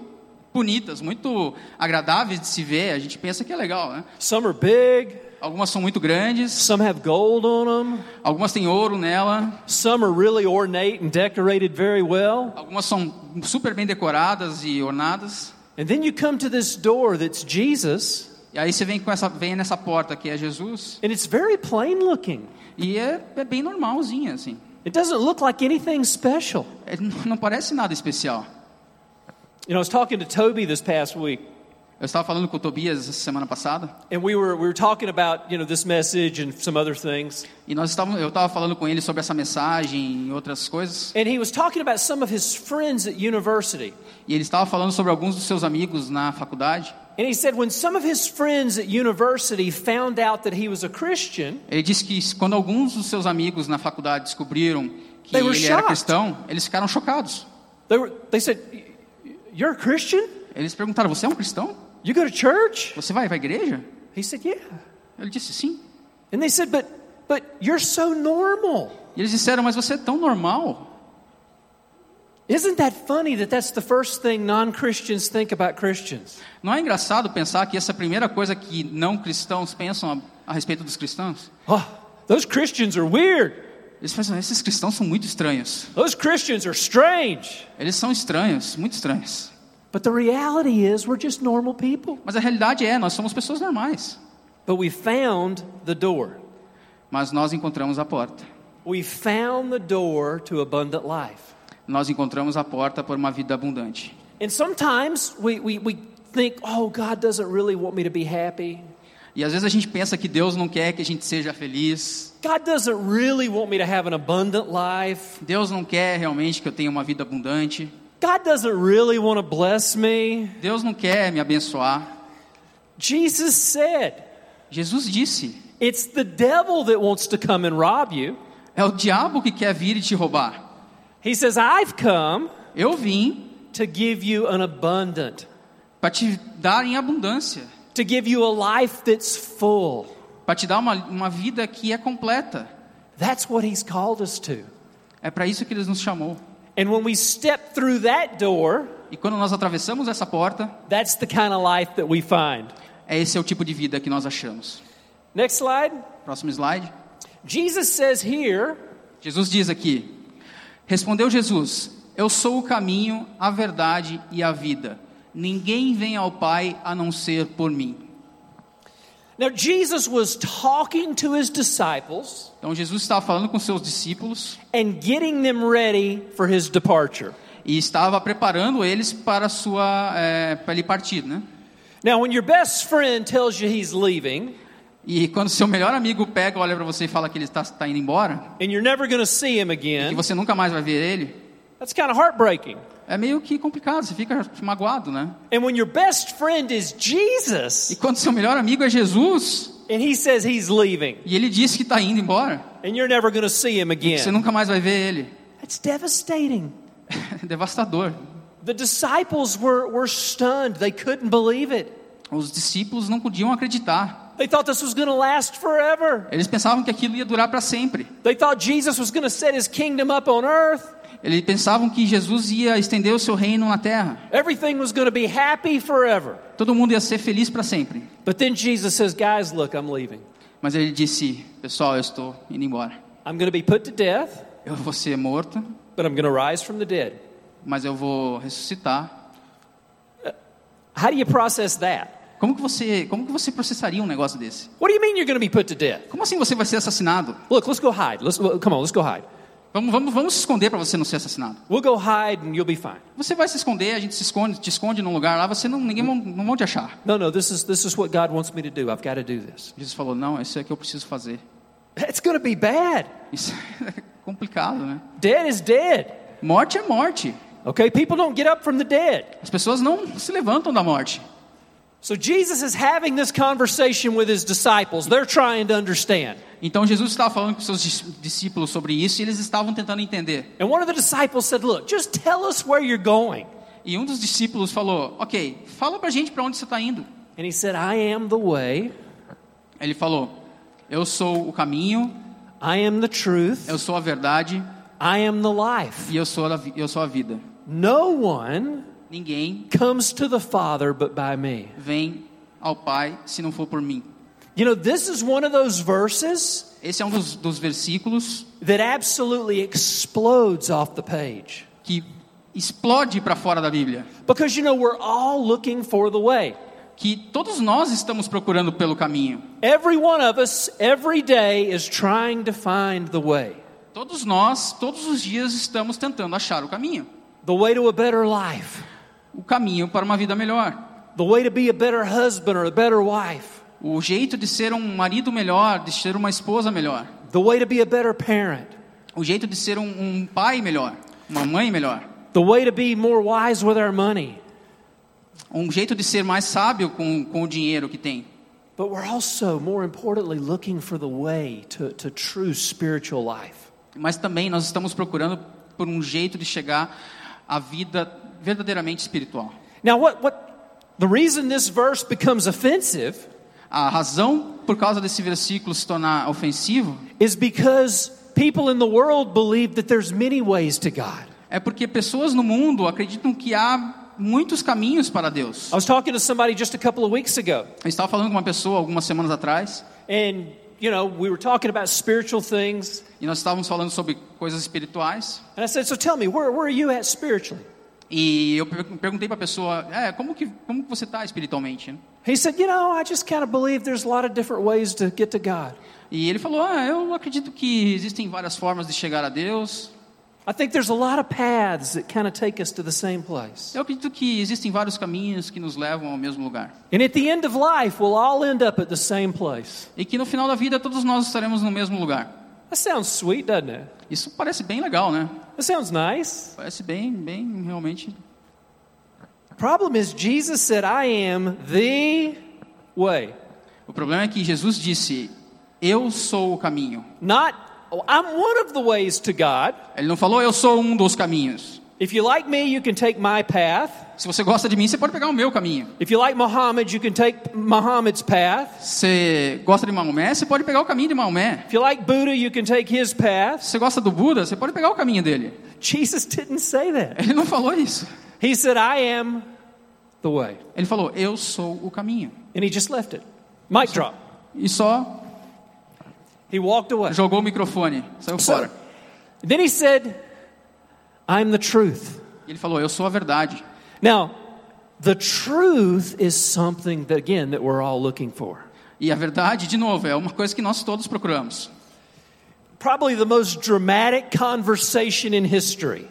bonitas, muito agradáveis de se ver, a gente pensa que é legal, né? Some are big, Algumas são muito grandes, some have gold on them, algumas têm ouro nela, some are really ornate and decorated very well. algumas são super bem decoradas e ornadas. And then you come to this door that's Jesus, E aí você vem com essa vem nessa porta que é Jesus and it's very plain looking. e é, é bem normalzinha assim. It doesn't look like anything special. É, não- parece nada especial. You know, I was talking to Toby this past week, Eu estava falando com o Tobias essa semana passada and we were we were talking about you know this message and some other things. e nós estávamos, eu estava falando com ele sobre essa mensagem e outras coisas And he was talking about some of his friends at university. e ele estava falando sobre alguns dos seus amigos na faculdade. And he said when some of his friends at university found out that he was a Christian, Ele disse que quando alguns dos seus amigos na faculdade descobriram que ele era shocked. cristão, eles ficaram chocados. they were they said, "You're a Christian? Eles perguntaram: "Você é um cristão? You go to church?" Você vai para a igreja?" He said, "Yeah." Ele disse: "Sim." And they said, "But but you're so normal." E eles disseram: "Mas você é tão normal." Isn't that funny that that's the first thing non-Christians think about Christians? Não é engraçado pensar que essa é a primeira coisa que não cristãos pensam a, a respeito dos cristãos? Oh, those Christians are weird. Eles pensam: "Esses cristãos são muito estranhos." Those Christians are strange. Eles são estranhos, muito estranhos. But the reality is we're just normal people. Mas a realidade é, nós somos pessoas normais. But we found the door. Mas nós encontramos a porta. We found the door to abundant life. Nós encontramos a porta por uma vida abundante. And sometimes we, we, we think, oh, God doesn't really want me to be happy. E às vezes a gente pensa que Deus não quer que a gente seja feliz. God doesn't really want me to have an abundant life. Deus não quer realmente que eu tenha uma vida abundante. God doesn't really want to bless me. Deus não quer me abençoar. Jesus said, Jesus disse: it's the devil that wants to come and rob you. é o diabo que quer vir e te roubar. He says, I've come Eu vim to give you an abundant, para te dar em abundância, to give you a life that's full. para te dar uma, uma vida que é completa. That's what He's called us to. É para isso que Ele nos chamou. And when we step through that door, E quando nós atravessamos essa porta, that's the kind of life that we find. é esse é o tipo de vida que nós achamos. Next slide. Próximo slide. Jesus says here, Jesus diz aqui: Respondeu Jesus: Eu sou o caminho, a verdade e a vida. Ninguém vem ao Pai a não ser por mim. now Jesus was talking to his disciples Então Jesus estava falando com seus discípulos and getting them ready for his departure. e estava preparando eles para sua é, para ele partir, né? Now, when your best friend tells you he's leaving E quando seu melhor amigo pega, olha para você e fala que ele está, está indo embora, him que você nunca mais vai ver ele, that's kind of heartbreaking. é meio que complicado, você fica magoado, né? And when your best friend is E Jesus quando seu melhor amigo é Jesus and he says he's leaving e ele diz que está indo embora, and you're never see him você again, nunca mais vai ver ele, that's devastating. é devastador. The disciples were, were stunned. They couldn't believe it. Os discípulos não podiam acreditar. They thought this was going to last forever. Eles pensavam que aquilo ia durar para sempre. They thought Jesus was going to set his kingdom up on earth. Eles pensavam que Jesus ia estender o seu reino na terra. Everything was going to be happy forever. Todo mundo ia ser feliz para sempre. But then Jesus says, Guys, look, I'm leaving. Mas ele disse: Pessoal, eu estou indo embora. I'm going to be put to death, Eu vou ser morto, but I'm going to rise from the dead. mas eu vou ressuscitar. How do you process that? Como que você, como que você processaria um negócio desse? What do you mean you're going to be put to death? Como assim você vai ser assassinado? Look, let's go hide. Let's well, come on, let's go hide. Vamos, vamos, vamos se esconder para você não ser assassinado. We'll go hide and you'll be fine. Você vai se esconder, a gente se esconde, te esconde num lugar lá, você não, ninguém vão, não vão te achar. No, no, this is this is what God wants me to do. I've got to do this. Jesus falou: Não, isso é que eu preciso fazer. It's going to be bad. Isso é complicado, né? Dead is dead. Morte é morte. Okay, people don't get up from the dead. As pessoas não se levantam da morte. So Jesus is having this conversation with his disciples. They're trying to understand. Então Jesus estava falando com seus dis- discípulos sobre isso e eles estavam tentando entender. And one of the disciples said, Look, just tell us where you're going. E um dos discípulos falou: Ok, fala pra gente para onde você está indo. And he said, I am the way, Ele falou: Eu sou o caminho, I am the truth, eu sou a verdade I am the life. e eu sou a, eu sou a vida. No one Ninguém comes to the Father but by me. vem ao Pai se não for por mim. You know, this is one of those verses Esse é um dos, dos versículos that absolutely explodes off the page. que explode para fora da Bíblia. Because, you know, we're all looking for the way. Que todos nós estamos procurando pelo caminho. Every one of us, every day, is trying to find the way. Todos nós, todos os dias, estamos tentando achar o caminho. The way to a better life. O caminho para uma vida melhor. The way to be a better husband or a better wife. O jeito de ser um marido melhor, de ser uma esposa melhor. The way to be a better parent. O jeito de ser um, um pai melhor, uma mãe melhor. The way to be more wise with our money. Um jeito de ser mais sábio com, com o dinheiro que tem. But we're also, more importantly, looking for the way to, to true spiritual life. Mas também nós estamos procurando por um jeito de chegar à vida verdadeiramente espiritual. Now, what, what the reason this verse becomes offensive A razão por causa desse versículo se tornar ofensivo is because people in the world believe that there's many ways to God. é porque pessoas no mundo acreditam que há muitos caminhos para Deus. I was talking to somebody just a couple of weeks ago, Eu estava falando com uma pessoa algumas semanas atrás and you know, we were talking about spiritual things, e nós estávamos falando sobre coisas espirituais and I said, "So tell me, where where are you at spiritually?" E eu per- perguntei para a pessoa, é, como que como que você está espiritualmente? He said, "You know, I just kind of believe there's a lot of different ways to get to God. E ele falou, ah, eu acredito que existem várias formas de chegar a Deus. I think there's a lot of paths that kind of take us to the same place. Eu acredito que existem vários caminhos que nos levam ao mesmo lugar. And at the end of life, we'll all end up at the same place." E que no final da vida todos nós estaremos no mesmo lugar. That sounds sweet, doesn't it? Isso parece bem legal, né? That sounds nice. Parece bem, bem realmente. Problem is, Jesus said, I am the way. O problema é que Jesus disse: Eu sou o caminho. Not, oh, I'm one of the ways to God. Ele não falou: Eu sou um dos caminhos. If you like me, you can take my path. Se você gosta de mim, você pode pegar o meu caminho. If you like Muhammad, you can take Muhammad's path. Você gosta de Maomé, você pode pegar o caminho de Maomé. If you like Buddha, you can take his path. Se você gosta do Buda, você pode pegar o caminho dele. Jesus didn't say that. Ele não falou isso. He said, I am the way. Ele falou, eu sou o caminho. And he just left it. Mic drop. E só He walked away. jogou o microfone, saiu fora. Then he said, I'm the truth. Ele falou, eu sou a verdade. Now, the truth is something that, again, that we're all looking for. E a verdade, de novo, é uma coisa que nós todos procuramos. Probably the most dramatic conversation in history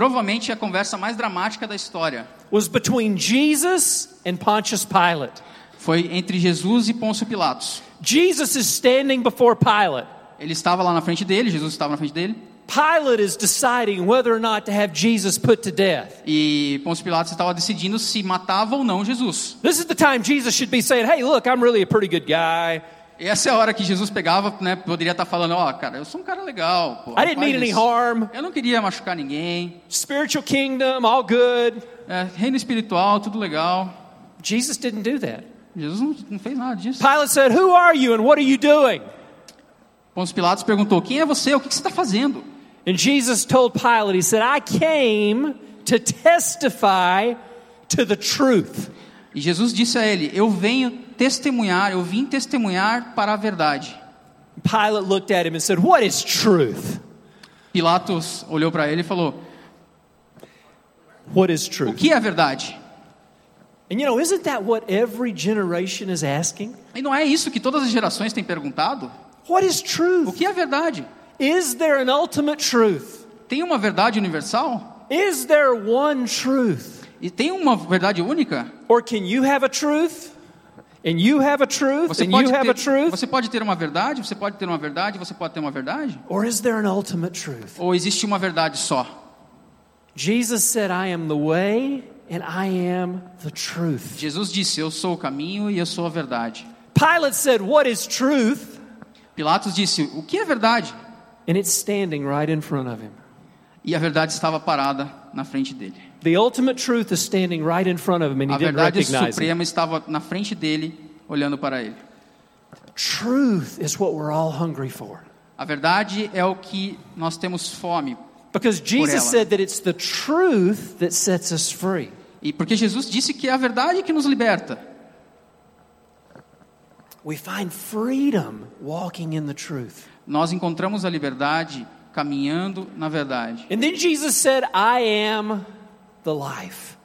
Provavelmente a conversa mais dramática da história was between Jesus and Pontius Pilate. foi entre Jesus e Pôncio Pilatos. Jesus is standing before Pilate. Ele estava lá na frente dele, Jesus estava na frente dele, Pilate is deciding whether or not to have Jesus put to death. e Pôncio Pilatos estava decidindo se matava ou não Jesus. This is the time Jesus should be saying, Hey, look, I'm really a pretty good guy. Essa é a hora que Jesus pegava, né, poderia estar falando, ó, cara, eu sou um cara legal, pô. I didn't mean any harm. Eu não queria machucar ninguém. Spiritual kingdom, all good. É, reino espiritual, tudo legal. Jesus didn't do that. Jesus não, não fez nada disso. Pilate said, Who are you and what are you doing? Pôncio Pilatos perguntou: Quem é você? O que que você está fazendo? And Jesus told Pilate, He said, I came to testify to the truth. E Jesus disse a ele: Eu venho testemunhar, eu vim testemunhar para a verdade. Pilate looked at him and said, What is truth? Pilatos olhou para ele e falou: What is O truth? que é a verdade? And you know, isn't that what every generation is asking? E não é isso que todas as gerações têm perguntado? What is O truth? que é a verdade? Is there an ultimate truth? Tem uma verdade universal? Is there one truth? E tem uma verdade única? Or can you have a truth? And you have a truth? Você And you have a truth? você pode ter uma verdade, você pode ter uma verdade, você pode ter uma verdade? Or is there an ultimate truth? Ou existe uma verdade só? Jesus said, I am the way and I am the truth. Jesus disse: Eu sou o caminho e eu sou a verdade. Pilate said, What is truth? Pilatos disse: O que é verdade? And it's standing right in front of him. E a verdade estava parada na frente dele. The ultimate truth is standing right in front of him, and he A didn't verdade recognize it. suprema estava na frente dele, olhando para ele. Truth is what we're all hungry for. A verdade é o que nós temos fome. Because Jesus said that it's the truth that sets us free. E porque Jesus disse que é a verdade que nos liberta. We find freedom walking in the truth. Nós encontramos a liberdade caminhando na verdade. And then Jesus said, I am the life.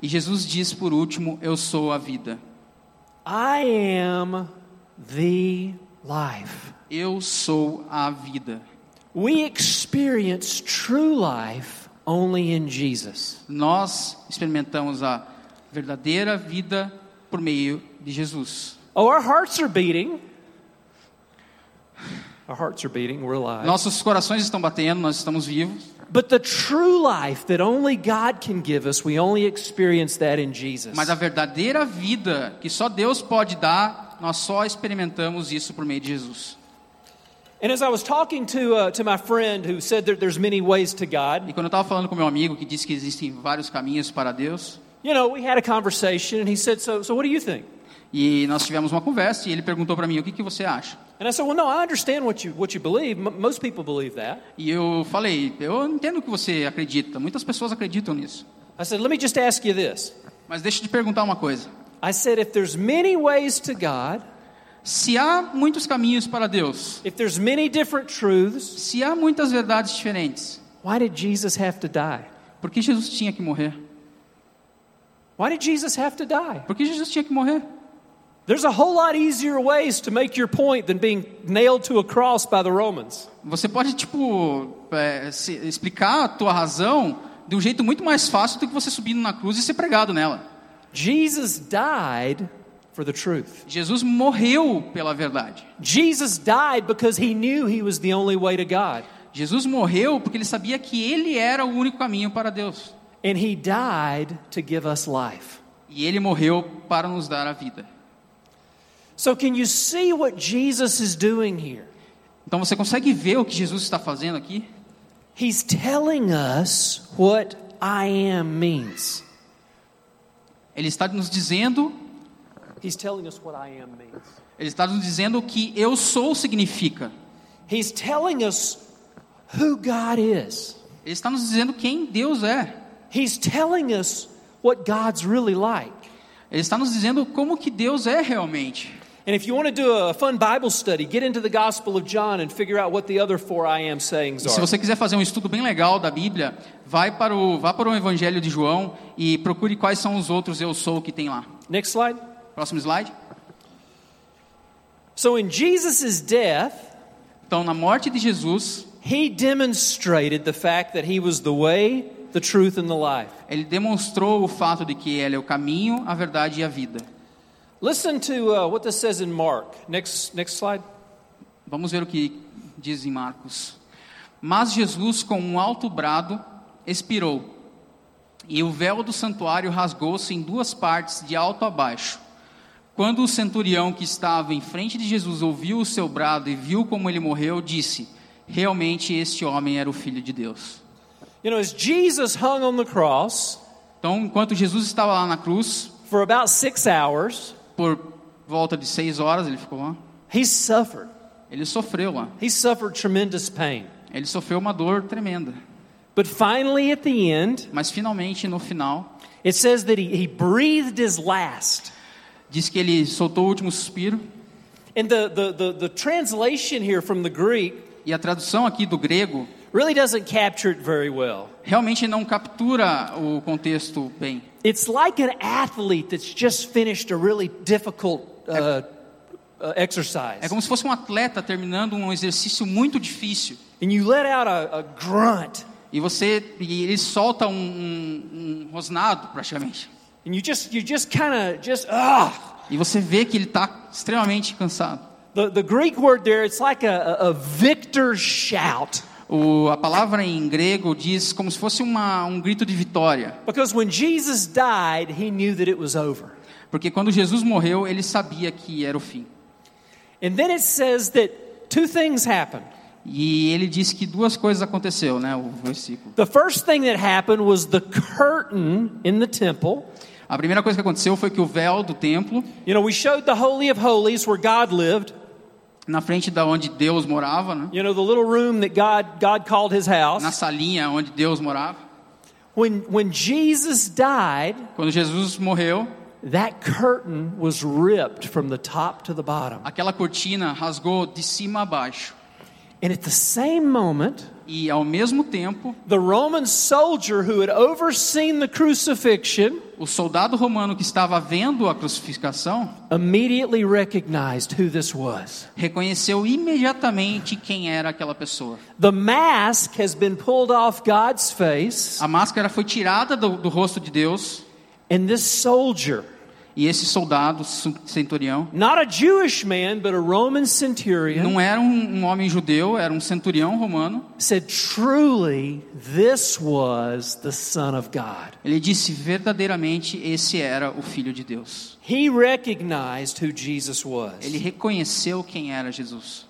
E Jesus diz por último: Eu sou a vida. I am the life. Eu sou a vida. We experience true life only in Jesus. Nós experimentamos a verdadeira vida por meio de Jesus. Oh, our hearts are beating. Our hearts are beating. We're alive. Nossos corações estão batendo, nós estamos vivos. But the true life that only God can give us, we only experience that in Jesus. Mas a verdadeira vida que só Deus pode dar, nós só experimentamos isso por meio de Jesus. And as I was talking to, uh, to my friend who said that there's many ways to God, E quando eu estava falando com meu amigo que disse que existem vários caminhos para Deus, you know, we had a conversation and he said, So, so what do you think? E nós tivemos uma conversa e ele perguntou para mim o que, que você acha. And I said, Well, no, I understand what you, what you believe. M- most people believe that. E eu falei, eu entendo o que você acredita, muitas pessoas acreditam nisso. I said, Let me just ask you this. Mas deixa eu te perguntar uma coisa. I said, If there's many ways to God, Se há muitos caminhos para Deus, if there's many different truths, se há muitas verdades diferentes, why did Jesus have to die? por que Jesus tinha que morrer? Why did Jesus have to die? Por que Jesus tinha que morrer? There's a whole lot easier ways to make your point than being nailed to a cross by the Romans. Você pode, tipo, é, se- explicar a tua razão de um jeito muito mais fácil do que você subindo na cruz e ser pregado nela. Jesus died for the truth. Jesus morreu pela verdade. Jesus died because he knew he was the only way to God. Jesus morreu porque ele sabia que ele era o único caminho para Deus. And he died to give us life. E ele morreu para nos dar a vida. So, can you see what Jesus is doing here? Então você consegue ver o que Jesus está fazendo aqui? He's telling us what I am means. Ele está nos dizendo, He's telling us what I am means. ele está nos dizendo o que eu sou significa. He's telling us who God is. Ele está nos dizendo quem Deus é. He's telling us what God's really like. Ele está nos dizendo como que Deus é realmente. And if you want to do a fun Bible study, get into the Gospel of John and figure out what the other four I am sayings E se are. você quiser fazer um estudo bem legal da Bíblia, vai para o vá para o Evangelho de João e procure quais são os outros eu sou que tem lá. Next slide. Próximo slide. So in Jesus' death, Então, na morte de Jesus, he demonstrated the fact that he was the way, the truth, and the life. ele demonstrou o fato de que ele é o caminho, a verdade e a vida. Listen to uh, what this says in Mark. Next, next slide. Vamos ver o que diz em Marcos. Mas Jesus, com um alto brado, expirou, e o véu do santuário rasgou-se em duas partes, de alto a baixo. Quando o centurião que estava em frente de Jesus ouviu o seu brado e viu como ele morreu, disse: Realmente este homem era o filho de Deus. You know, as Jesus hung on the cross Então, enquanto Jesus estava lá na cruz, for about six hours, por volta de seis horas, ele ficou lá. he suffered. Ele sofreu lá. He suffered tremendous pain. Ele sofreu uma dor tremenda. But finally, at the end, Mas finalmente, no final, it says that he, he breathed his last. diz que ele soltou o último suspiro. And the, the, the, the translation here from the Greek E a tradução aqui do grego really doesn't capture it very well. realmente não captura o contexto bem. It's like an athlete that's just finished a really difficult uh, uh, exercise. É como se fosse um atleta terminando um exercício muito difícil. And you let out a, a grunt, E você e ele solta um, um, um rosnado praticamente. and you just you just kind of just ah. E você vê que ele está extremamente cansado. The, the Greek word there, it's like a, a, a victor's shout. O, a palavra em grego diz como se fosse uma, um grito de vitória. Because when Jesus died, he knew that it was over. Porque quando Jesus morreu, ele sabia que era o fim. And then it says that two things happened. E ele disse que duas coisas aconteceu, né, o versículo. The first thing that happened was the curtain in the temple. A primeira coisa que aconteceu foi que o véu do templo, You know, we showed the Holy of Holies where God lived. Na frente da onde Deus morava, né, You know, the little room that God, God called his house. na salinha onde Deus morava, When, when Jesus died, quando Jesus morreu, that curtain was ripped from the top to the bottom. aquela cortina rasgou de cima a baixo. And at the same moment, E ao mesmo tempo, the Roman soldier who had overseen the crucifixion o soldado romano que estava vendo a crucificação immediately recognized who this was. reconheceu imediatamente quem era aquela pessoa. The mask has been pulled off God's face, A máscara foi tirada do, do rosto de Deus and this soldier, e esse soldado centurião not a Jewish man, but a Roman centurion, não era um, um homem judeu, era um centurião romano. said, Truly, this was the Son of God. Ele disse verdadeiramente esse era o filho de Deus. He recognized who Jesus was. Ele reconheceu quem era Jesus.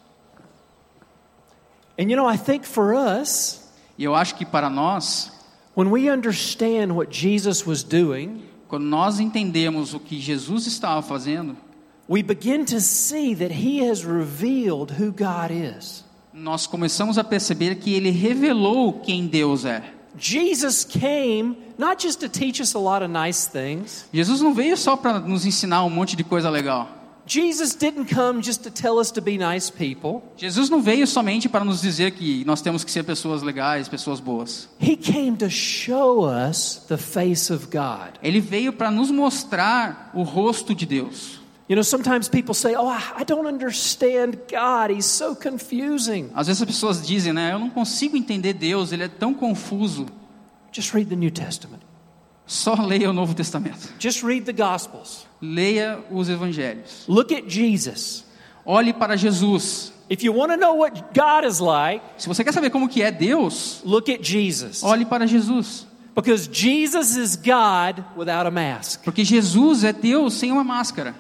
And you know, I think for us, E eu acho que para nós, when we understand what Jesus was doing, quando nós entendemos o que Jesus estava fazendo, we begin to see that He has revealed who God is. nós começamos a perceber que ele revelou quem Deus é. Jesus came not just to teach us a lot of nice things. Jesus não veio só para nos ensinar um monte de coisa legal. Jesus didn't come just to tell us to be nice people. Jesus não veio somente para nos dizer que nós temos que ser pessoas legais, pessoas boas. He came to show us the face of God. Ele veio para nos mostrar o rosto de Deus. You know, sometimes people say, Oh, I don't understand God. He's so confusing. Às vezes as pessoas dizem, né? Eu não consigo entender Deus, ele é tão confuso. Just read the New Testament, Só leia o Novo Testamento. just read the Gospels. Leia os evangelhos. Look at Jesus. Olhe para Jesus. If you want to know what God is like, Se você quer saber como que é Deus, look at Jesus. olhe para Jesus. Because Jesus is God without a mask. Porque Jesus é Deus sem uma máscara.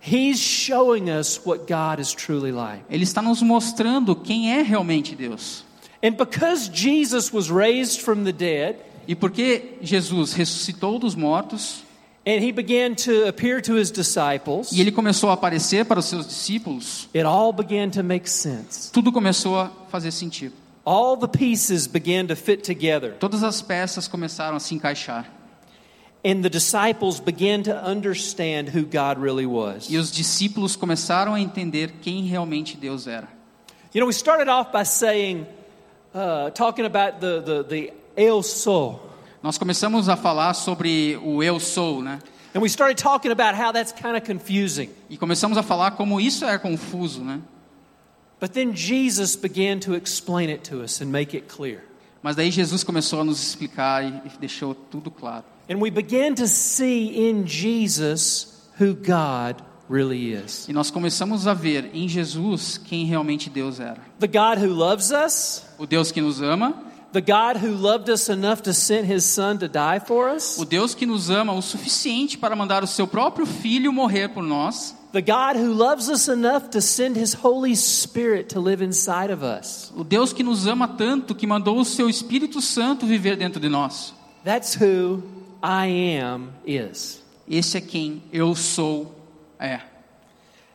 He's showing us what God is truly like. Ele está nos mostrando quem é realmente Deus. And because Jesus was raised from the dead, E porque Jesus ressuscitou dos mortos and he began to appear to his disciples, e ele começou a aparecer para os seus discípulos, it all began to make sense. tudo começou a fazer sentido. All the pieces began to fit together, Todas as peças começaram a se encaixar. and the disciples began to understand who God really was. E os discípulos começaram a entender quem realmente Deus era. You know, we started off by saying, uh, talking about the, the, the El Sol. Nós começamos a falar sobre o eu sou, né? And we started talking about how that's kind of confusing. E começamos a falar como isso é confuso, né? But then Jesus began to explain it to us and make it clear. Mas daí Jesus começou a nos explicar e e deixou tudo claro. And we began to see in Jesus who God really is. E nós começamos a ver em Jesus quem realmente Deus era. The God who loves us, O Deus que nos ama, the God who loved us enough to send his son to die for us, o Deus que nos ama o suficiente para mandar o seu próprio filho morrer por nós, the God who loves us enough to send his Holy Spirit to live inside of us. o Deus que nos ama tanto que mandou o seu Espírito Santo viver dentro de nós. That's who I am is. Esse é quem eu sou é.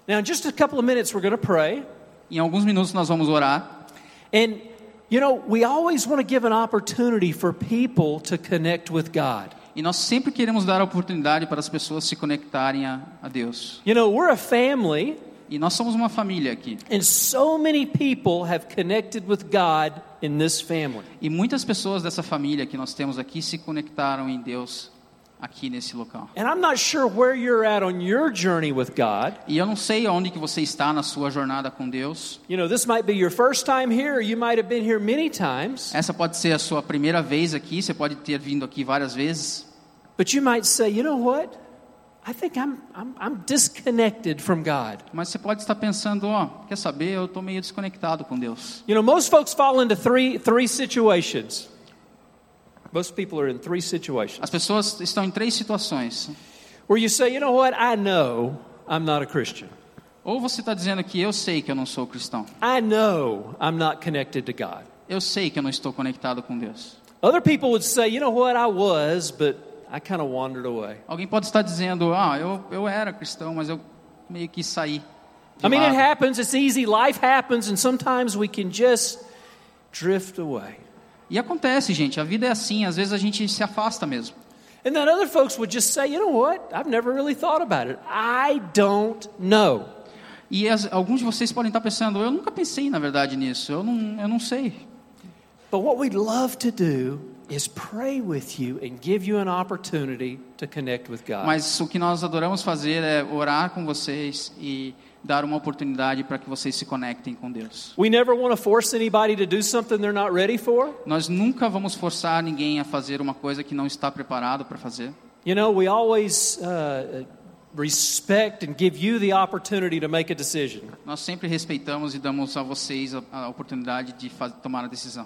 Now, in just a couple of minutes, we're going to pray. Em alguns minutos nós vamos orar. And, you know, we always want to give an opportunity for people to connect with God. E nós sempre queremos dar a oportunidade para as pessoas se conectarem a, a Deus. You know, we're a family, E nós somos uma família aqui. and so many people have connected with God in this family. E muitas pessoas dessa família que nós temos aqui se conectaram em Deus aqui nesse local. And I'm not sure where you're at on your journey with God. E eu não sei onde que você está na sua jornada com Deus. You know, this might be your first time here, or you might have been here many times. Essa pode ser a sua primeira vez aqui, você pode ter vindo aqui várias vezes. But you might say, you know what? I think I'm, I'm, I'm disconnected from God. Mas você pode estar pensando, ó, quer saber, eu estou meio desconectado com Deus. You know, most folks fall into three, three situations. Most people are in three situations As pessoas estão em três situações. where you say, you know what? I know I'm not a Christian. Ou você está dizendo que eu sei que eu não sou cristão. I know I'm not connected to God. Eu sei que eu não estou conectado com Deus. Other people would say, you know what? I was, but I kind of wandered away. Alguém pode estar dizendo, ah, eu, eu era cristão, mas eu meio que saí. I mean, it lado." happens. It's easy. Life happens, and sometimes we can just drift away. E acontece, gente, a vida é assim, às vezes a gente se afasta mesmo. And then other folks would just say, you know what? I've never really thought about it. I don't know. E as- alguns de vocês podem estar pensando, eu nunca pensei na verdade nisso, eu não, eu não sei. But what we'd love to do is pray with you and give you an opportunity to connect with God. Mas o que nós adoramos fazer é orar com vocês e dar uma oportunidade para que vocês se conectem com Deus. we never want to force anybody to do something they're not ready for. Nós nunca vamos forçar ninguém a fazer uma coisa que não está preparado para fazer. You know, we always uh, respect and give you the opportunity to make a decision. Nós sempre respeitamos e damos a vocês a, a oportunidade de faz, tomar a decisão.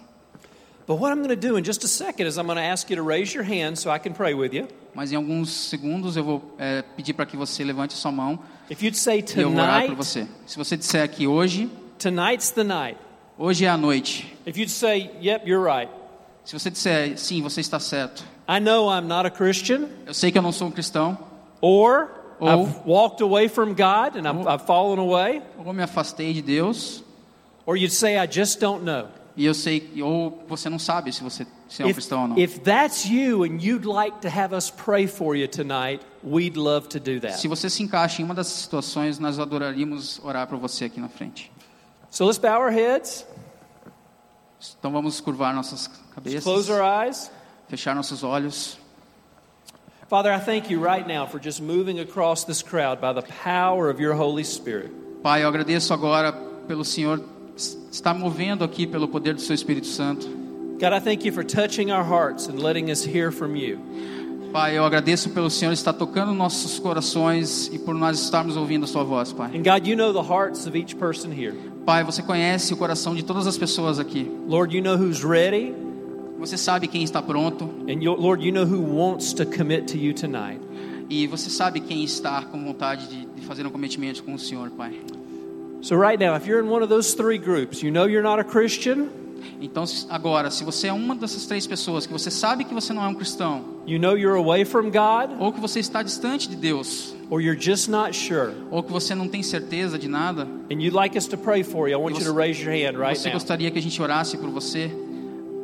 But what I'm going to do in just a second is I'm going to ask you to raise your hand so I can pray with you. Mas em alguns segundos eu vou é, pedir para que você levante sua mão If you'd say e eu vou orar por tonight, você. Se você disser que hoje, tonight's the night. hoje é a noite. If you'd say, yep, you're right. Se você disser sim, você está certo. I know I'm not a Christian, Eu sei que eu não sou um cristão, or Ou- I've walked away from God and I've, I've fallen away, ou me afastei de Deus, or you'd say, I just don't know. E eu sei, ou você não sabe se você se é um If, cristão ou não. if that's you and you'd like to have us pray for you tonight, we'd love to do that. Se você se encaixa em uma dessas situações, nós adoraríamos orar por você aqui na frente. So let's bow our heads, Então vamos curvar nossas let's close cabeças, our eyes. fechar nossos olhos. Father, I thank you right now for just moving across this crowd by the power of your Holy Spirit. Pai, eu agradeço agora pelo Senhor estar movendo aqui pelo poder do seu Espírito Santo. God, I thank you for touching our hearts and letting us hear from you. Pai, eu agradeço pelo Senhor estar tocando nossos corações e por nós estarmos ouvindo a sua voz, Pai. And God, you know the hearts of each person here. Pai, você conhece o coração de todas as pessoas aqui. Lord, you know who's ready, Você sabe quem está pronto and you, Lord, you know who wants to commit to you tonight. e você sabe quem está com vontade de, de fazer um cometimento com o Senhor, Pai. So, right now, if you're in one of those three groups, you know you're not a Christian, Então, agora, se você é uma dessas três pessoas que você sabe que você não é um cristão, you know you're away from God, ou que você está distante de Deus, or you're just not sure, ou que você não tem certeza de nada, and you'd like us to pray for you, I want you to raise your hand right você now. gostaria que a gente orasse por você,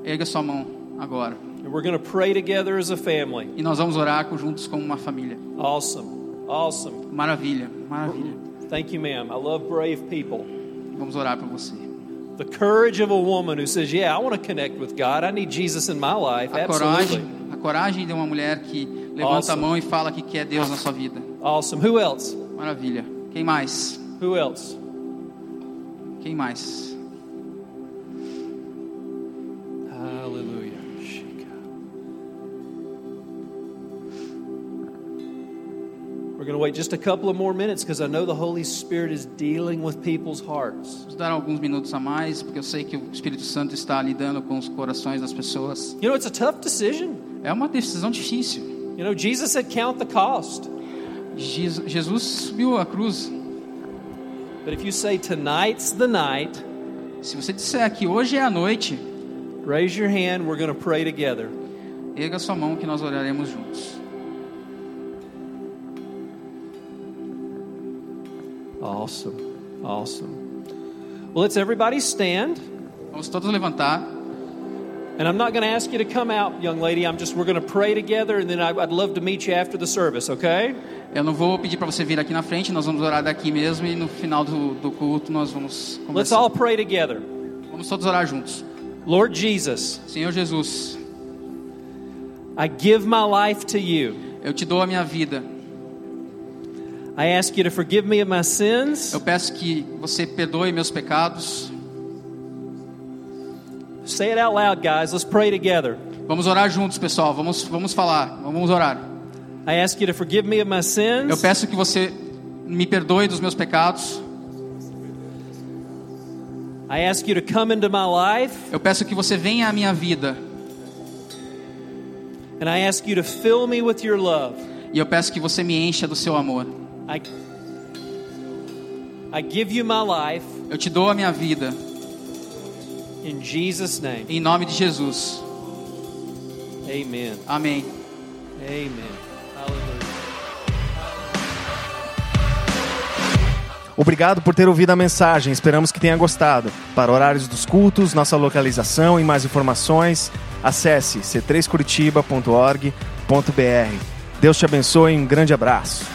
erga sua mão agora. And we're going to pray together as a family. E nós vamos orar juntos como uma família. Awesome. Awesome. Maravilha, maravilha. Thank you, ma'am. I love brave people. Vamos orar por você. The courage of a woman who says, Yeah, I want to connect with God. I need Jesus in my life. A Absolutely. coragem, a coragem de uma mulher que levanta Awesome. a mão e fala que quer Deus na sua vida. Awesome. Who else? Maravilha. Quem mais? Who else? Quem mais? Going to wait just a couple of more minutes because I know the Holy Spirit is dealing with people's hearts. Vamos dar alguns minutos a mais, porque eu sei que o Espírito Santo está lidando com os corações das pessoas. You know, it's a tough decision. É uma decisão difícil. You know, Jesus said, Count the cost. Je- Jesus subiu a cruz. But if you say, Tonight's the night, Se você disser que hoje é a noite, raise your hand. We're going to pray together. erga sua mão que nós oraremos juntos. Awesome. Awesome. Well, let's everybody stand. Vamos todos levantar. And I'm not going to ask you to come out, young lady. I'm just, we're going to pray together, and then I, I'd love to meet you after the service, okay? Eu não vou pedir para você vir aqui na frente, nós vamos orar daqui mesmo e no final do, do culto nós vamos Let's conversar. all pray together. Vamos todos orar juntos. Lord Jesus, Senhor Jesus, I give my life to you. eu te dou a minha vida. I ask you to forgive me of my sins. Eu peço que você perdoe meus pecados. Say it out loud, guys. Let's pray together. Vamos orar juntos, pessoal. Vamos, vamos falar. Vamos orar. I ask you to forgive me of my Eu sins. peço que você me perdoe dos meus pecados. I ask you to come into my life. Eu peço que você venha à minha vida. And I ask you to fill me with your love. E eu peço que você me encha do seu amor. I, I give you my life Eu te dou a minha vida. in Jesus' name. Em nome de Jesus. Amen. Amém. Amen. Hallelujah. Obrigado por ter ouvido a mensagem, esperamos que tenha gostado. Para horários dos cultos, nossa localização e mais informações, acesse c3curitiba.org.br. Deus te abençoe e um grande abraço.